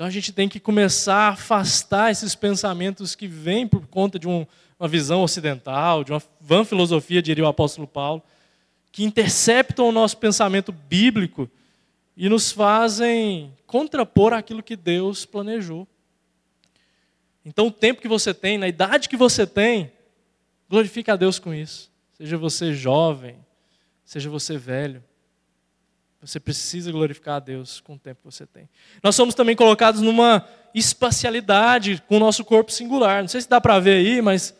Então a gente tem que começar a afastar esses pensamentos que vêm por conta de um, uma visão ocidental, de uma vã filosofia, diria o apóstolo Paulo, que interceptam o nosso pensamento bíblico e nos fazem contrapor aquilo que Deus planejou. Então, o tempo que você tem, na idade que você tem, glorifique a Deus com isso. Seja você jovem, seja você velho. Você precisa glorificar a Deus com o tempo que você tem. Nós somos também colocados numa espacialidade com o nosso corpo singular. Não sei se dá para ver aí, mas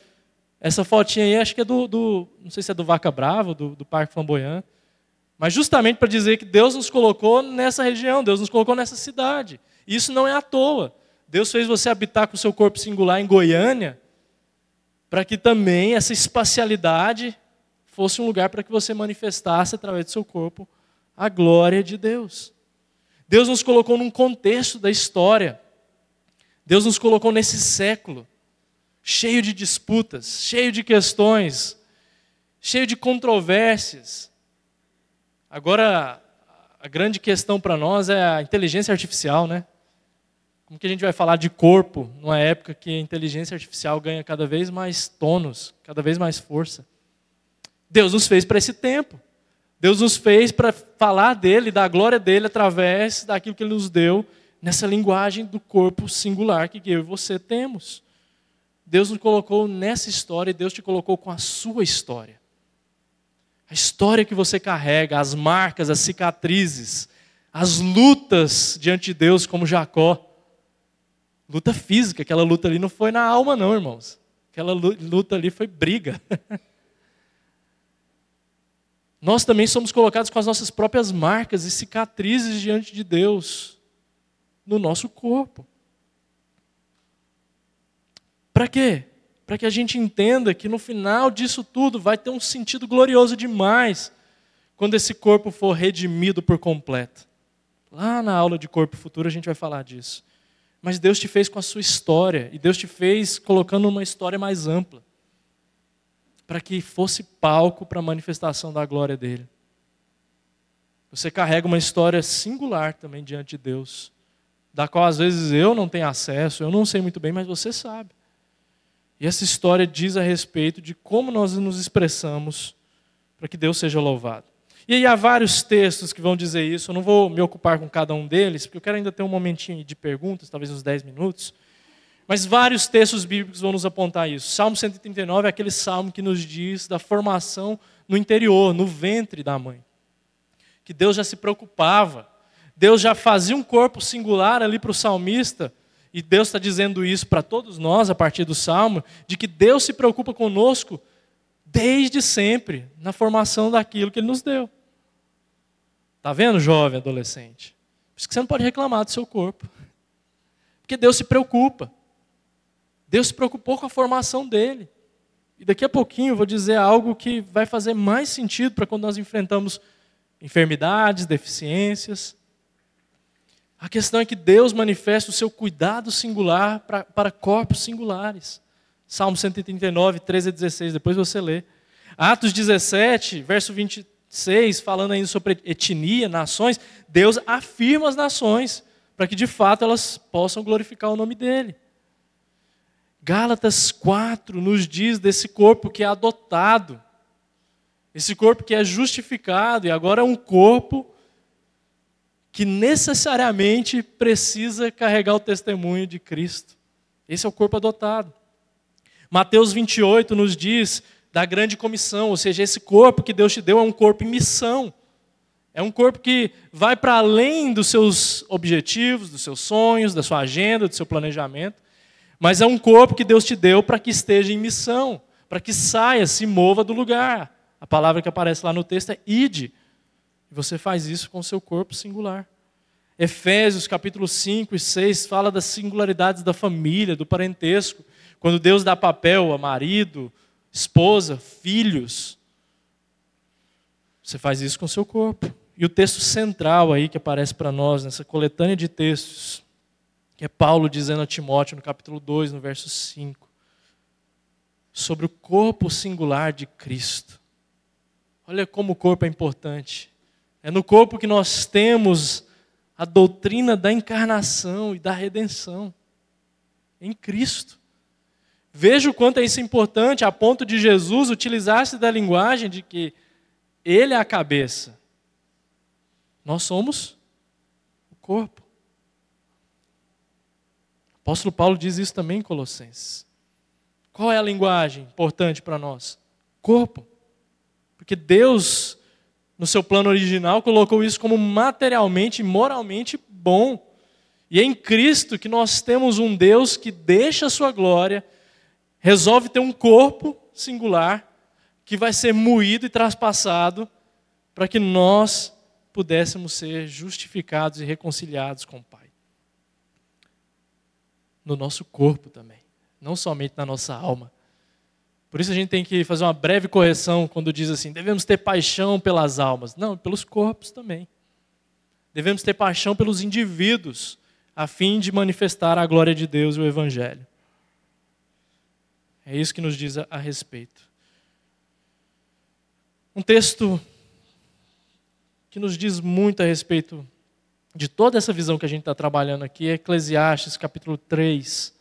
essa fotinha aí acho que é do, do não sei se é do Vaca Brava, do, do Parque Flamboyant. Mas justamente para dizer que Deus nos colocou nessa região, Deus nos colocou nessa cidade. Isso não é à toa. Deus fez você habitar com o seu corpo singular em Goiânia, para que também essa espacialidade fosse um lugar para que você manifestasse através do seu corpo a glória de Deus. Deus nos colocou num contexto da história. Deus nos colocou nesse século, cheio de disputas, cheio de questões, cheio de controvérsias. Agora, a grande questão para nós é a inteligência artificial, né? Como que a gente vai falar de corpo numa época que a inteligência artificial ganha cada vez mais tônus, cada vez mais força? Deus nos fez para esse tempo. Deus nos fez para falar dele, da glória dele, através daquilo que ele nos deu, nessa linguagem do corpo singular que eu e você temos. Deus nos colocou nessa história e Deus te colocou com a sua história. A história que você carrega, as marcas, as cicatrizes, as lutas diante de Deus, como Jacó. Luta física, aquela luta ali não foi na alma, não, irmãos. Aquela luta ali foi briga. Nós também somos colocados com as nossas próprias marcas e cicatrizes diante de Deus, no nosso corpo. Para quê? Para que a gente entenda que no final disso tudo vai ter um sentido glorioso demais quando esse corpo for redimido por completo. Lá na aula de corpo futuro a gente vai falar disso. Mas Deus te fez com a sua história, e Deus te fez colocando uma história mais ampla para que fosse palco para a manifestação da glória dele. Você carrega uma história singular também diante de Deus, da qual às vezes eu não tenho acesso, eu não sei muito bem, mas você sabe. E essa história diz a respeito de como nós nos expressamos para que Deus seja louvado. E aí há vários textos que vão dizer isso, eu não vou me ocupar com cada um deles, porque eu quero ainda ter um momentinho de perguntas, talvez uns 10 minutos. Mas vários textos bíblicos vão nos apontar isso. Salmo 139 é aquele salmo que nos diz da formação no interior, no ventre da mãe. Que Deus já se preocupava. Deus já fazia um corpo singular ali para o salmista. E Deus está dizendo isso para todos nós a partir do salmo, de que Deus se preocupa conosco desde sempre, na formação daquilo que Ele nos deu. Está vendo, jovem, adolescente? Por isso que você não pode reclamar do seu corpo. Porque Deus se preocupa. Deus se preocupou com a formação dele. E daqui a pouquinho eu vou dizer algo que vai fazer mais sentido para quando nós enfrentamos enfermidades, deficiências. A questão é que Deus manifesta o seu cuidado singular para, para corpos singulares. Salmo 139, 13 a 16, depois você lê. Atos 17, verso 26, falando ainda sobre etnia, nações, Deus afirma as nações, para que de fato elas possam glorificar o nome dele. Gálatas 4 nos diz desse corpo que é adotado, esse corpo que é justificado e agora é um corpo que necessariamente precisa carregar o testemunho de Cristo. Esse é o corpo adotado. Mateus 28 nos diz da grande comissão, ou seja, esse corpo que Deus te deu é um corpo em missão. É um corpo que vai para além dos seus objetivos, dos seus sonhos, da sua agenda, do seu planejamento. Mas é um corpo que Deus te deu para que esteja em missão, para que saia, se mova do lugar. A palavra que aparece lá no texto é ide. Você faz isso com o seu corpo singular. Efésios capítulo 5 e 6 fala das singularidades da família, do parentesco. Quando Deus dá papel a marido, esposa, filhos, você faz isso com o seu corpo. E o texto central aí que aparece para nós nessa coletânea de textos que é Paulo dizendo a Timóteo no capítulo 2, no verso 5, sobre o corpo singular de Cristo. Olha como o corpo é importante. É no corpo que nós temos a doutrina da encarnação e da redenção. Em Cristo. Veja o quanto é isso importante, a ponto de Jesus utilizar-se da linguagem de que Ele é a cabeça. Nós somos o corpo apóstolo Paulo diz isso também em Colossenses. Qual é a linguagem importante para nós? Corpo. Porque Deus, no seu plano original, colocou isso como materialmente e moralmente bom. E é em Cristo que nós temos um Deus que deixa a sua glória, resolve ter um corpo singular, que vai ser moído e traspassado, para que nós pudéssemos ser justificados e reconciliados com o Pai no nosso corpo também, não somente na nossa alma. Por isso a gente tem que fazer uma breve correção quando diz assim: devemos ter paixão pelas almas. Não, pelos corpos também. Devemos ter paixão pelos indivíduos, a fim de manifestar a glória de Deus e o Evangelho. É isso que nos diz a, a respeito. Um texto que nos diz muito a respeito de toda essa visão que a gente está trabalhando aqui é Eclesiastes, capítulo 3,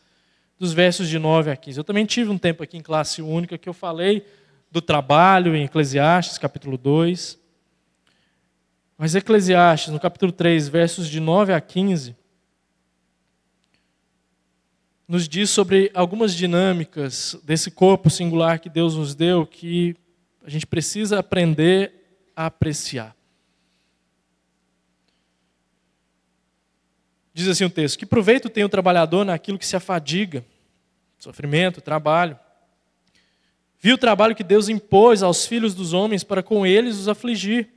dos versos de 9 a 15. Eu também tive um tempo aqui em classe única que eu falei do trabalho em Eclesiastes, capítulo 2. Mas Eclesiastes, no capítulo 3, versos de 9 a 15, nos diz sobre algumas dinâmicas desse corpo singular que Deus nos deu que a gente precisa aprender a apreciar. Diz assim o texto: Que proveito tem o trabalhador naquilo que se afadiga? Sofrimento, trabalho. Viu o trabalho que Deus impôs aos filhos dos homens para com eles os afligir.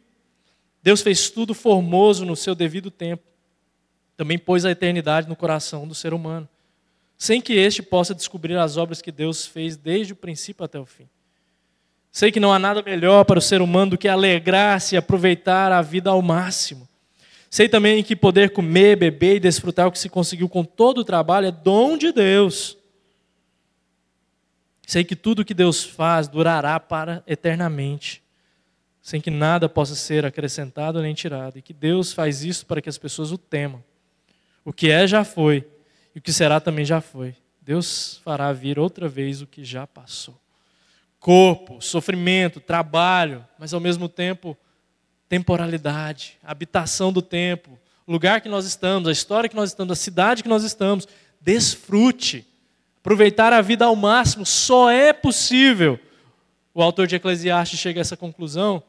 Deus fez tudo formoso no seu devido tempo. Também pôs a eternidade no coração do ser humano, sem que este possa descobrir as obras que Deus fez desde o princípio até o fim. Sei que não há nada melhor para o ser humano do que alegrar-se e aproveitar a vida ao máximo. Sei também que poder comer, beber e desfrutar o que se conseguiu com todo o trabalho é dom de Deus. Sei que tudo que Deus faz durará para eternamente, sem que nada possa ser acrescentado nem tirado, e que Deus faz isso para que as pessoas o temam. O que é já foi, e o que será também já foi. Deus fará vir outra vez o que já passou. Corpo, sofrimento, trabalho, mas ao mesmo tempo temporalidade, habitação do tempo, lugar que nós estamos, a história que nós estamos, a cidade que nós estamos. Desfrute. Aproveitar a vida ao máximo só é possível. O autor de Eclesiastes chega a essa conclusão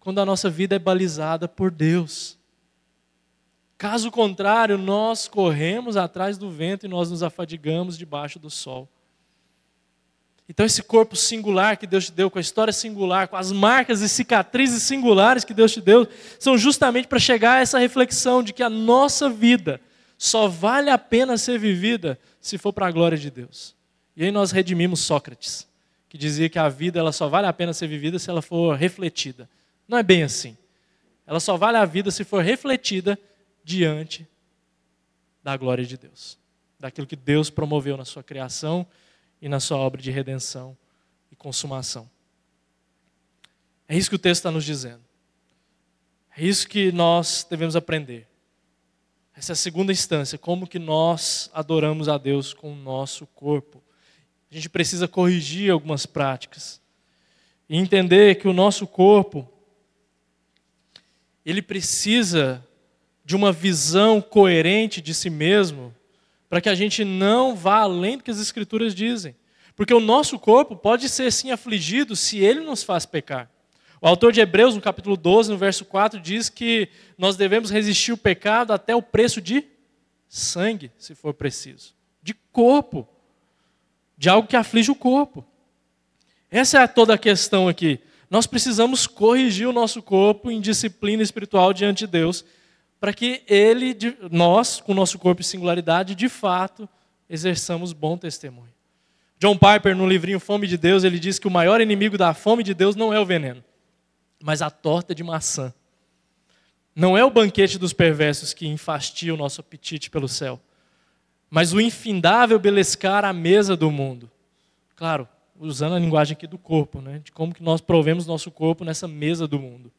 quando a nossa vida é balizada por Deus. Caso contrário, nós corremos atrás do vento e nós nos afadigamos debaixo do sol. Então, esse corpo singular que Deus te deu, com a história singular, com as marcas e cicatrizes singulares que Deus te deu, são justamente para chegar a essa reflexão de que a nossa vida só vale a pena ser vivida se for para a glória de Deus. E aí nós redimimos Sócrates, que dizia que a vida ela só vale a pena ser vivida se ela for refletida. Não é bem assim. Ela só vale a vida se for refletida diante da glória de Deus, daquilo que Deus promoveu na sua criação e na sua obra de redenção e consumação. É isso que o texto está nos dizendo. É isso que nós devemos aprender. Essa é a segunda instância, como que nós adoramos a Deus com o nosso corpo. A gente precisa corrigir algumas práticas e entender que o nosso corpo ele precisa de uma visão coerente de si mesmo, para que a gente não vá além do que as Escrituras dizem. Porque o nosso corpo pode ser sim afligido se ele nos faz pecar. O autor de Hebreus, no capítulo 12, no verso 4, diz que nós devemos resistir o pecado até o preço de sangue, se for preciso. De corpo. De algo que aflige o corpo. Essa é toda a questão aqui. Nós precisamos corrigir o nosso corpo em disciplina espiritual diante de Deus para que ele, nós, com nosso corpo e singularidade, de fato, exerçamos bom testemunho. John Piper, no livrinho Fome de Deus, ele diz que o maior inimigo da fome de Deus não é o veneno, mas a torta de maçã. Não é o banquete dos perversos que enfastia o nosso apetite pelo céu, mas o infindável belescar à mesa do mundo. Claro, usando a linguagem aqui do corpo, né? de como que nós provemos nosso corpo nessa mesa do mundo.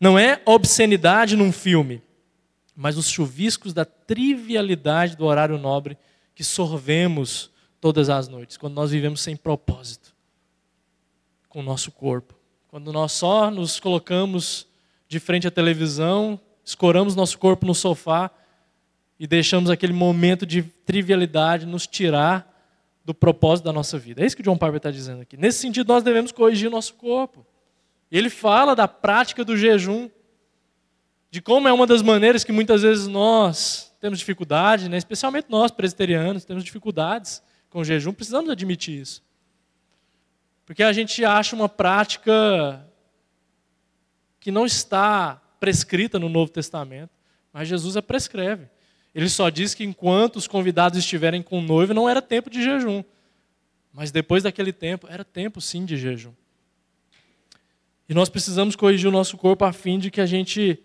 Não é obscenidade num filme, mas os chuviscos da trivialidade do horário nobre que sorvemos todas as noites, quando nós vivemos sem propósito com o nosso corpo. Quando nós só nos colocamos de frente à televisão, escoramos nosso corpo no sofá e deixamos aquele momento de trivialidade nos tirar do propósito da nossa vida. É isso que John Piper está dizendo aqui. Nesse sentido, nós devemos corrigir o nosso corpo. Ele fala da prática do jejum de como é uma das maneiras que muitas vezes nós temos dificuldade, né? especialmente nós presbiterianos, temos dificuldades com o jejum, precisamos admitir isso. Porque a gente acha uma prática que não está prescrita no Novo Testamento, mas Jesus a prescreve. Ele só diz que enquanto os convidados estiverem com o noivo, não era tempo de jejum. Mas depois daquele tempo, era tempo sim de jejum. E nós precisamos corrigir o nosso corpo a fim de que a gente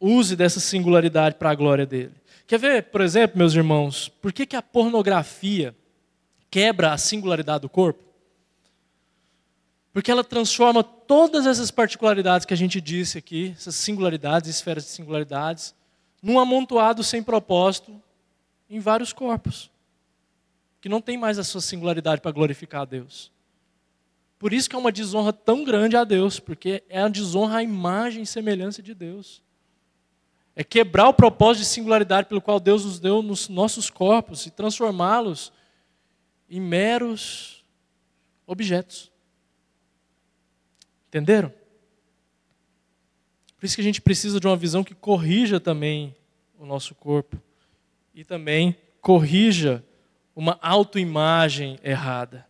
use dessa singularidade para a glória dele. Quer ver, por exemplo, meus irmãos, por que, que a pornografia quebra a singularidade do corpo? Porque ela transforma todas essas particularidades que a gente disse aqui, essas singularidades, esferas de singularidades, num amontoado sem propósito em vários corpos, que não tem mais a sua singularidade para glorificar a Deus. Por isso que é uma desonra tão grande a Deus, porque é a desonra à imagem e semelhança de Deus. É quebrar o propósito de singularidade pelo qual Deus nos deu nos nossos corpos e transformá-los em meros objetos. Entenderam? Por isso que a gente precisa de uma visão que corrija também o nosso corpo e também corrija uma autoimagem errada.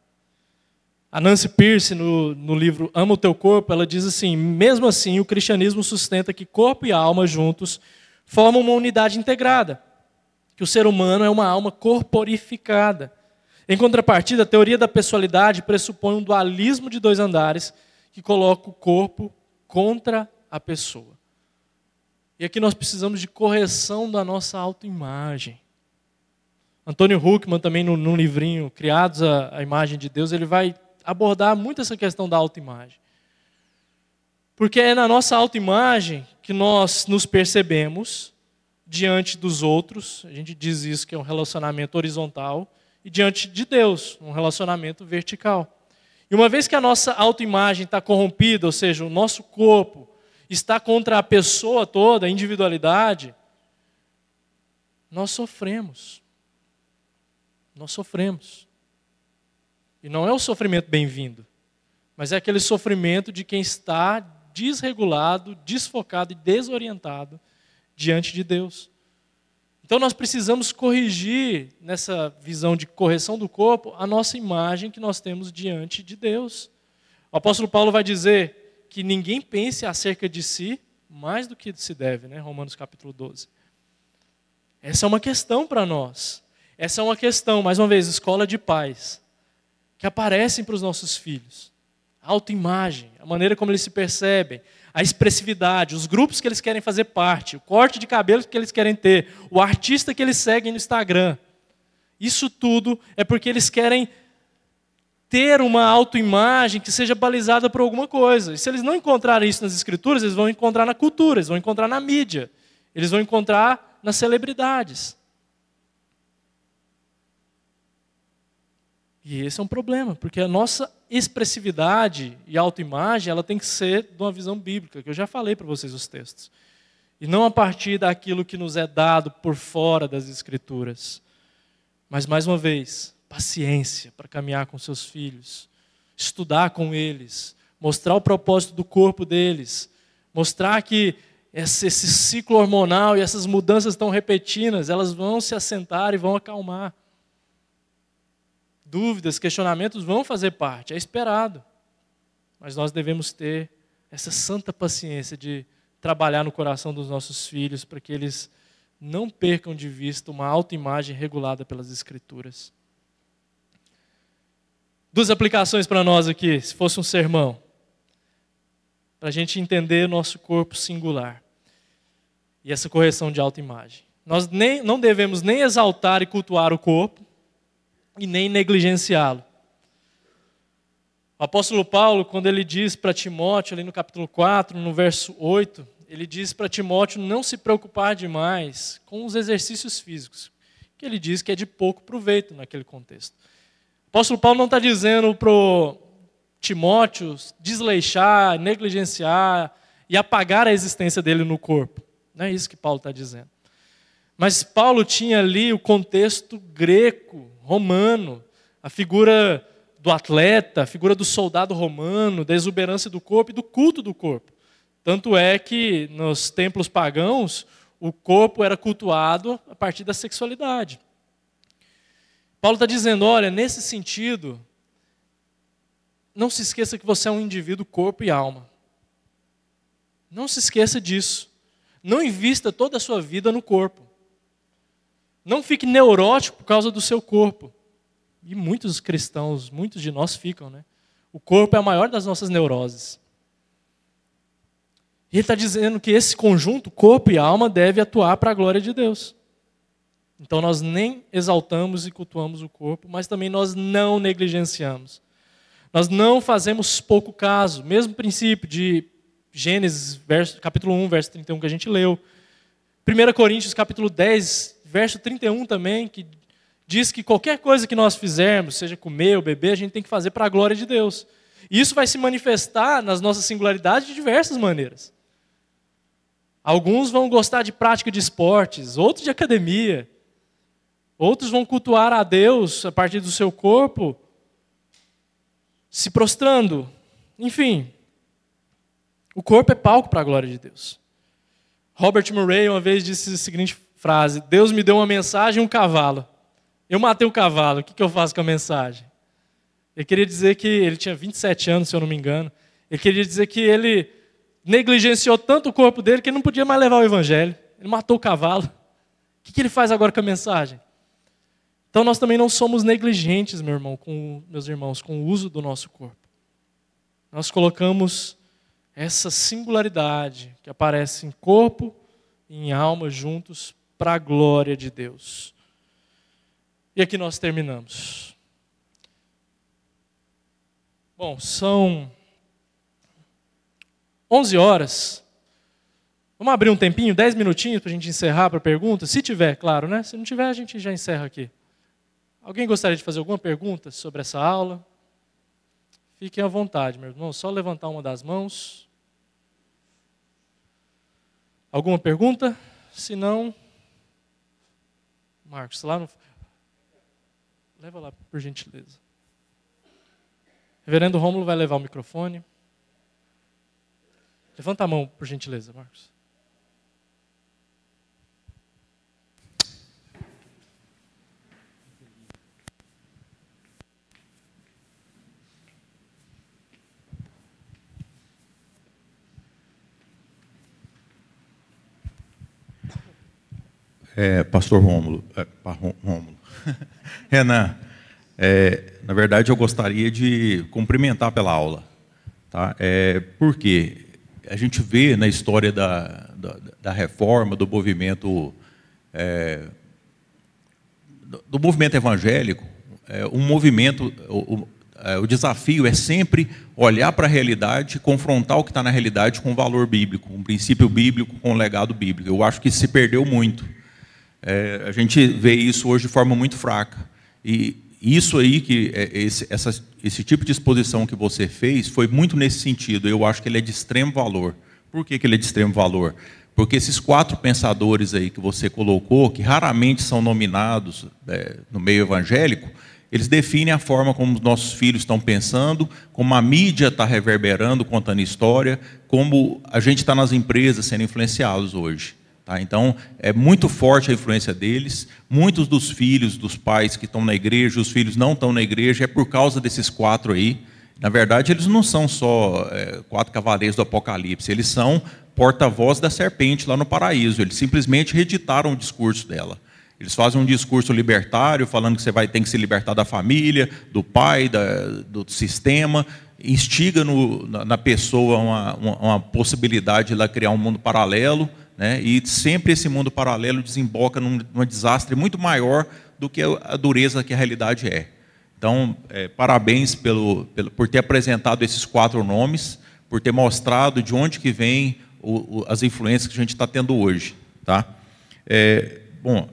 A Nancy Pierce, no, no livro Ama o Teu Corpo, ela diz assim: mesmo assim, o cristianismo sustenta que corpo e alma juntos formam uma unidade integrada, que o ser humano é uma alma corporificada. Em contrapartida, a teoria da pessoalidade pressupõe um dualismo de dois andares que coloca o corpo contra a pessoa. E aqui nós precisamos de correção da nossa autoimagem. Antônio Huckman, também no, livrinho Criados à Imagem de Deus, ele vai abordar muito essa questão da autoimagem. Porque é na nossa autoimagem que nós nos percebemos diante dos outros, a gente diz isso que é um relacionamento horizontal, e diante de Deus, um relacionamento vertical. E uma vez que a nossa autoimagem está corrompida, ou seja, o nosso corpo está contra a pessoa toda, a individualidade, nós sofremos. Nós sofremos. E não é o sofrimento bem-vindo, mas é aquele sofrimento de quem está desregulado, desfocado e desorientado diante de Deus. Então nós precisamos corrigir nessa visão de correção do corpo a nossa imagem que nós temos diante de Deus. O apóstolo Paulo vai dizer que ninguém pense acerca de si mais do que se deve, né? Romanos capítulo 12. Essa é uma questão para nós. Essa é uma questão, mais uma vez, escola de pais que aparecem para os nossos filhos. A autoimagem, a maneira como eles se percebem, a expressividade, os grupos que eles querem fazer parte, o corte de cabelo que eles querem ter, o artista que eles seguem no Instagram. Isso tudo é porque eles querem ter uma autoimagem que seja balizada por alguma coisa. E se eles não encontrarem isso nas escrituras, eles vão encontrar na cultura, eles vão encontrar na mídia, eles vão encontrar nas celebridades. E esse é um problema, porque a nossa expressividade e autoimagem, ela tem que ser de uma visão bíblica, que eu já falei para vocês os textos. E não a partir daquilo que nos é dado por fora das escrituras. Mas mais uma vez, paciência para caminhar com seus filhos, estudar com eles, mostrar o propósito do corpo deles, mostrar que esse, esse ciclo hormonal e essas mudanças tão repetidas, elas vão se assentar e vão acalmar dúvidas, questionamentos vão fazer parte, é esperado. Mas nós devemos ter essa santa paciência de trabalhar no coração dos nossos filhos para que eles não percam de vista uma autoimagem regulada pelas Escrituras. Duas aplicações para nós aqui, se fosse um sermão, para a gente entender nosso corpo singular e essa correção de autoimagem. Nós nem, não devemos nem exaltar e cultuar o corpo, e nem negligenciá-lo. O apóstolo Paulo, quando ele diz para Timóteo, ali no capítulo 4, no verso 8, ele diz para Timóteo não se preocupar demais com os exercícios físicos, que ele diz que é de pouco proveito naquele contexto. O apóstolo Paulo não está dizendo para Timóteo desleixar, negligenciar e apagar a existência dele no corpo. Não é isso que Paulo está dizendo. Mas Paulo tinha ali o contexto greco, romano, a figura do atleta, a figura do soldado romano, da exuberância do corpo e do culto do corpo. Tanto é que nos templos pagãos, o corpo era cultuado a partir da sexualidade. Paulo está dizendo: olha, nesse sentido, não se esqueça que você é um indivíduo, corpo e alma. Não se esqueça disso. Não invista toda a sua vida no corpo. Não fique neurótico por causa do seu corpo. E muitos cristãos, muitos de nós ficam, né? O corpo é a maior das nossas neuroses. E ele está dizendo que esse conjunto, corpo e alma, deve atuar para a glória de Deus. Então nós nem exaltamos e cultuamos o corpo, mas também nós não negligenciamos. Nós não fazemos pouco caso. Mesmo princípio de Gênesis, verso, capítulo 1, verso 31 que a gente leu. 1 Coríntios, capítulo 10, verso 31 também, que diz que qualquer coisa que nós fizermos, seja comer ou beber, a gente tem que fazer para a glória de Deus. E isso vai se manifestar nas nossas singularidades de diversas maneiras. Alguns vão gostar de prática de esportes, outros de academia. Outros vão cultuar a Deus a partir do seu corpo, se prostrando. Enfim, o corpo é palco para a glória de Deus. Robert Murray uma vez disse a seguinte frase: Deus me deu uma mensagem e um cavalo. Eu matei o cavalo, o que eu faço com a mensagem? Ele queria dizer que ele tinha 27 anos, se eu não me engano. Ele queria dizer que ele negligenciou tanto o corpo dele que ele não podia mais levar o evangelho. Ele matou o cavalo. O que ele faz agora com a mensagem? Então nós também não somos negligentes, meu irmão, com, meus irmãos, com o uso do nosso corpo. Nós colocamos essa singularidade que aparece em corpo e em alma juntos para a glória de Deus. E aqui nós terminamos. Bom, são 11 horas. Vamos abrir um tempinho, 10 minutinhos para a gente encerrar para perguntas? Se tiver, claro, né? Se não tiver, a gente já encerra aqui. Alguém gostaria de fazer alguma pergunta sobre essa aula? Fiquem à vontade, meu irmão. Só levantar uma das mãos. Alguma pergunta? Se não, Marcos, lá no. Leva lá, por gentileza. Reverendo Rômulo vai levar o microfone. Levanta a mão, por gentileza, Marcos. É, Pastor Rômulo, é, Rômulo. Renan, é, na verdade eu gostaria de cumprimentar pela aula. Tá? É, por quê? A gente vê na história da, da, da reforma, do movimento, é, do, movimento evangélico, é, um movimento, o, é, o desafio é sempre olhar para a realidade, confrontar o que está na realidade com o valor bíblico, um princípio bíblico com o legado bíblico. Eu acho que se perdeu muito. É, a gente vê isso hoje de forma muito fraca. E isso aí, que é, esse, essa, esse tipo de exposição que você fez, foi muito nesse sentido. Eu acho que ele é de extremo valor. Por que, que ele é de extremo valor? Porque esses quatro pensadores aí que você colocou, que raramente são nominados é, no meio evangélico, eles definem a forma como os nossos filhos estão pensando, como a mídia está reverberando, contando história, como a gente está nas empresas sendo influenciados hoje. Tá? Então, é muito forte a influência deles. Muitos dos filhos dos pais que estão na igreja, os filhos não estão na igreja, é por causa desses quatro aí. Na verdade, eles não são só é, quatro cavaleiros do Apocalipse, eles são porta-voz da serpente lá no paraíso. Eles simplesmente reeditaram o discurso dela. Eles fazem um discurso libertário, falando que você vai ter que se libertar da família, do pai, da, do sistema, instiga no, na, na, pessoa uma, uma, uma possibilidade de ela criar um mundo paralelo, né? e sempre esse mundo paralelo desemboca num, num desastre muito maior do que a dureza que a realidade é. Então, é, parabéns pelo, pelo, por ter apresentado esses quatro nomes, por ter mostrado de onde que vem as influências que a gente está tendo hoje. Tá? É, bom,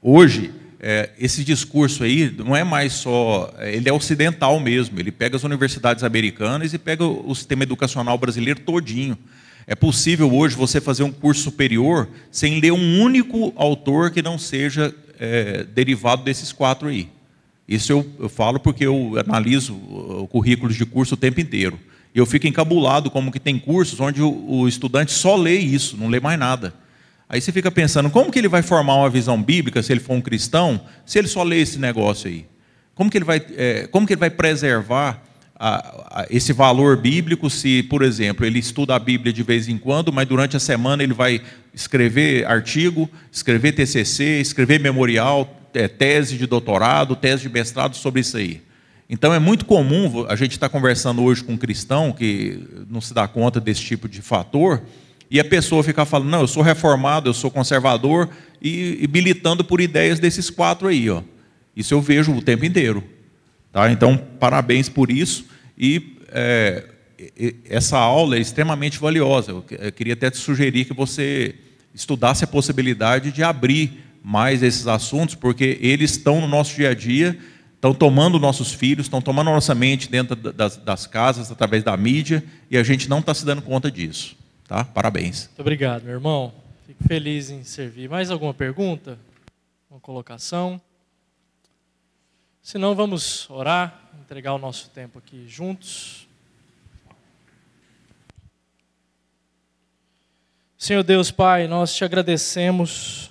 hoje, é, esse discurso aí não é mais só. Ele é ocidental mesmo, ele pega as universidades americanas e pega o sistema educacional brasileiro todinho. É possível hoje você fazer um curso superior sem ler um único autor que não seja é, derivado desses quatro aí. Isso eu, eu, falo porque eu analiso o currículo de curso o tempo inteiro. E eu fico encabulado como que tem cursos onde o, o estudante só lê isso, não lê mais nada. Aí você fica pensando, como que ele vai formar uma visão bíblica se ele for um cristão, se ele só lê esse negócio aí? Como que ele vai, é, como que ele vai preservar a, a, esse valor bíblico se, por exemplo, ele estuda a Bíblia de vez em quando, mas durante a semana ele vai escrever artigo, escrever TCC, escrever memorial, é, tese de doutorado, tese de mestrado sobre isso aí. Então é muito comum a gente estar tá conversando hoje com um cristão que não se dá conta desse tipo de fator e a pessoa ficar falando, não, eu sou reformado, eu sou conservador e, e militando por ideias desses quatro aí, ó. Isso eu vejo o tempo inteiro. Tá? Então, parabéns por isso. E é, essa aula é extremamente valiosa. Eu queria até te sugerir que você estudasse a possibilidade de abrir mais esses assuntos, porque eles estão no nosso dia a dia, estão tomando nossos filhos, estão tomando nossa mente dentro das, das casas, através da mídia, e a gente não está se dando conta disso. Tá? Parabéns. Muito obrigado, meu irmão. Fico feliz em servir. Mais alguma pergunta? Uma colocação? Se não, vamos orar, entregar o nosso tempo aqui juntos. Senhor Deus Pai, nós te agradecemos,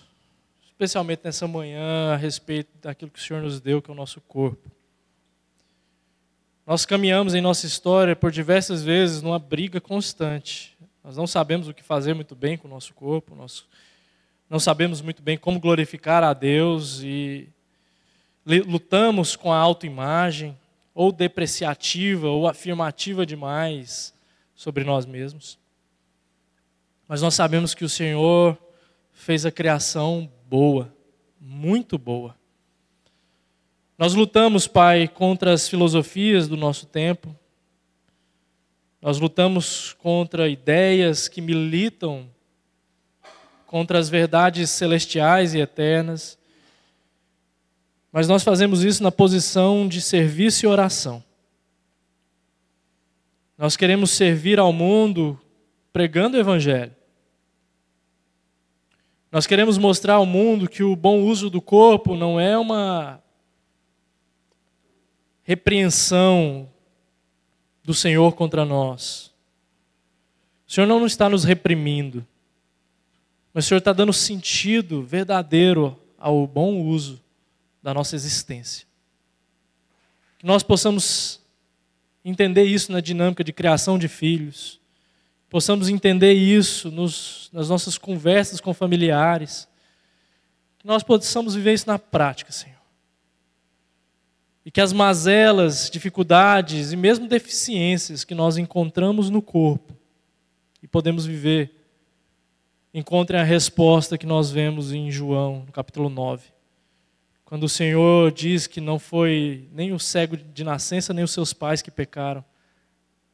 especialmente nessa manhã, a respeito daquilo que o Senhor nos deu, que é o nosso corpo. Nós caminhamos em nossa história por diversas vezes numa briga constante. Nós não sabemos o que fazer muito bem com o nosso corpo, nós não sabemos muito bem como glorificar a Deus e lutamos com a autoimagem, ou depreciativa, ou afirmativa demais sobre nós mesmos. Mas nós sabemos que o Senhor fez a criação boa, muito boa. Nós lutamos, Pai, contra as filosofias do nosso tempo. Nós lutamos contra ideias que militam contra as verdades celestiais e eternas. Mas nós fazemos isso na posição de serviço e oração. Nós queremos servir ao mundo pregando o Evangelho. Nós queremos mostrar ao mundo que o bom uso do corpo não é uma repreensão do Senhor contra nós. O Senhor não está nos reprimindo, mas o Senhor está dando sentido verdadeiro ao bom uso da nossa existência. Que nós possamos entender isso na dinâmica de criação de filhos, possamos entender isso nos, nas nossas conversas com familiares, que nós possamos viver isso na prática, Senhor. E que as mazelas, dificuldades e mesmo deficiências que nós encontramos no corpo e podemos viver, encontrem a resposta que nós vemos em João, no capítulo 9. Quando o Senhor diz que não foi nem o cego de nascença, nem os seus pais que pecaram,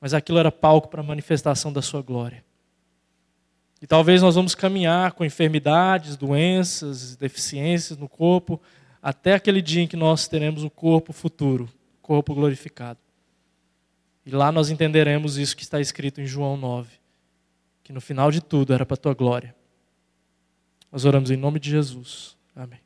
mas aquilo era palco para a manifestação da sua glória. E talvez nós vamos caminhar com enfermidades, doenças, deficiências no corpo, até aquele dia em que nós teremos o corpo futuro, corpo glorificado. E lá nós entenderemos isso que está escrito em João 9, que no final de tudo era para a tua glória. Nós oramos em nome de Jesus. Amém.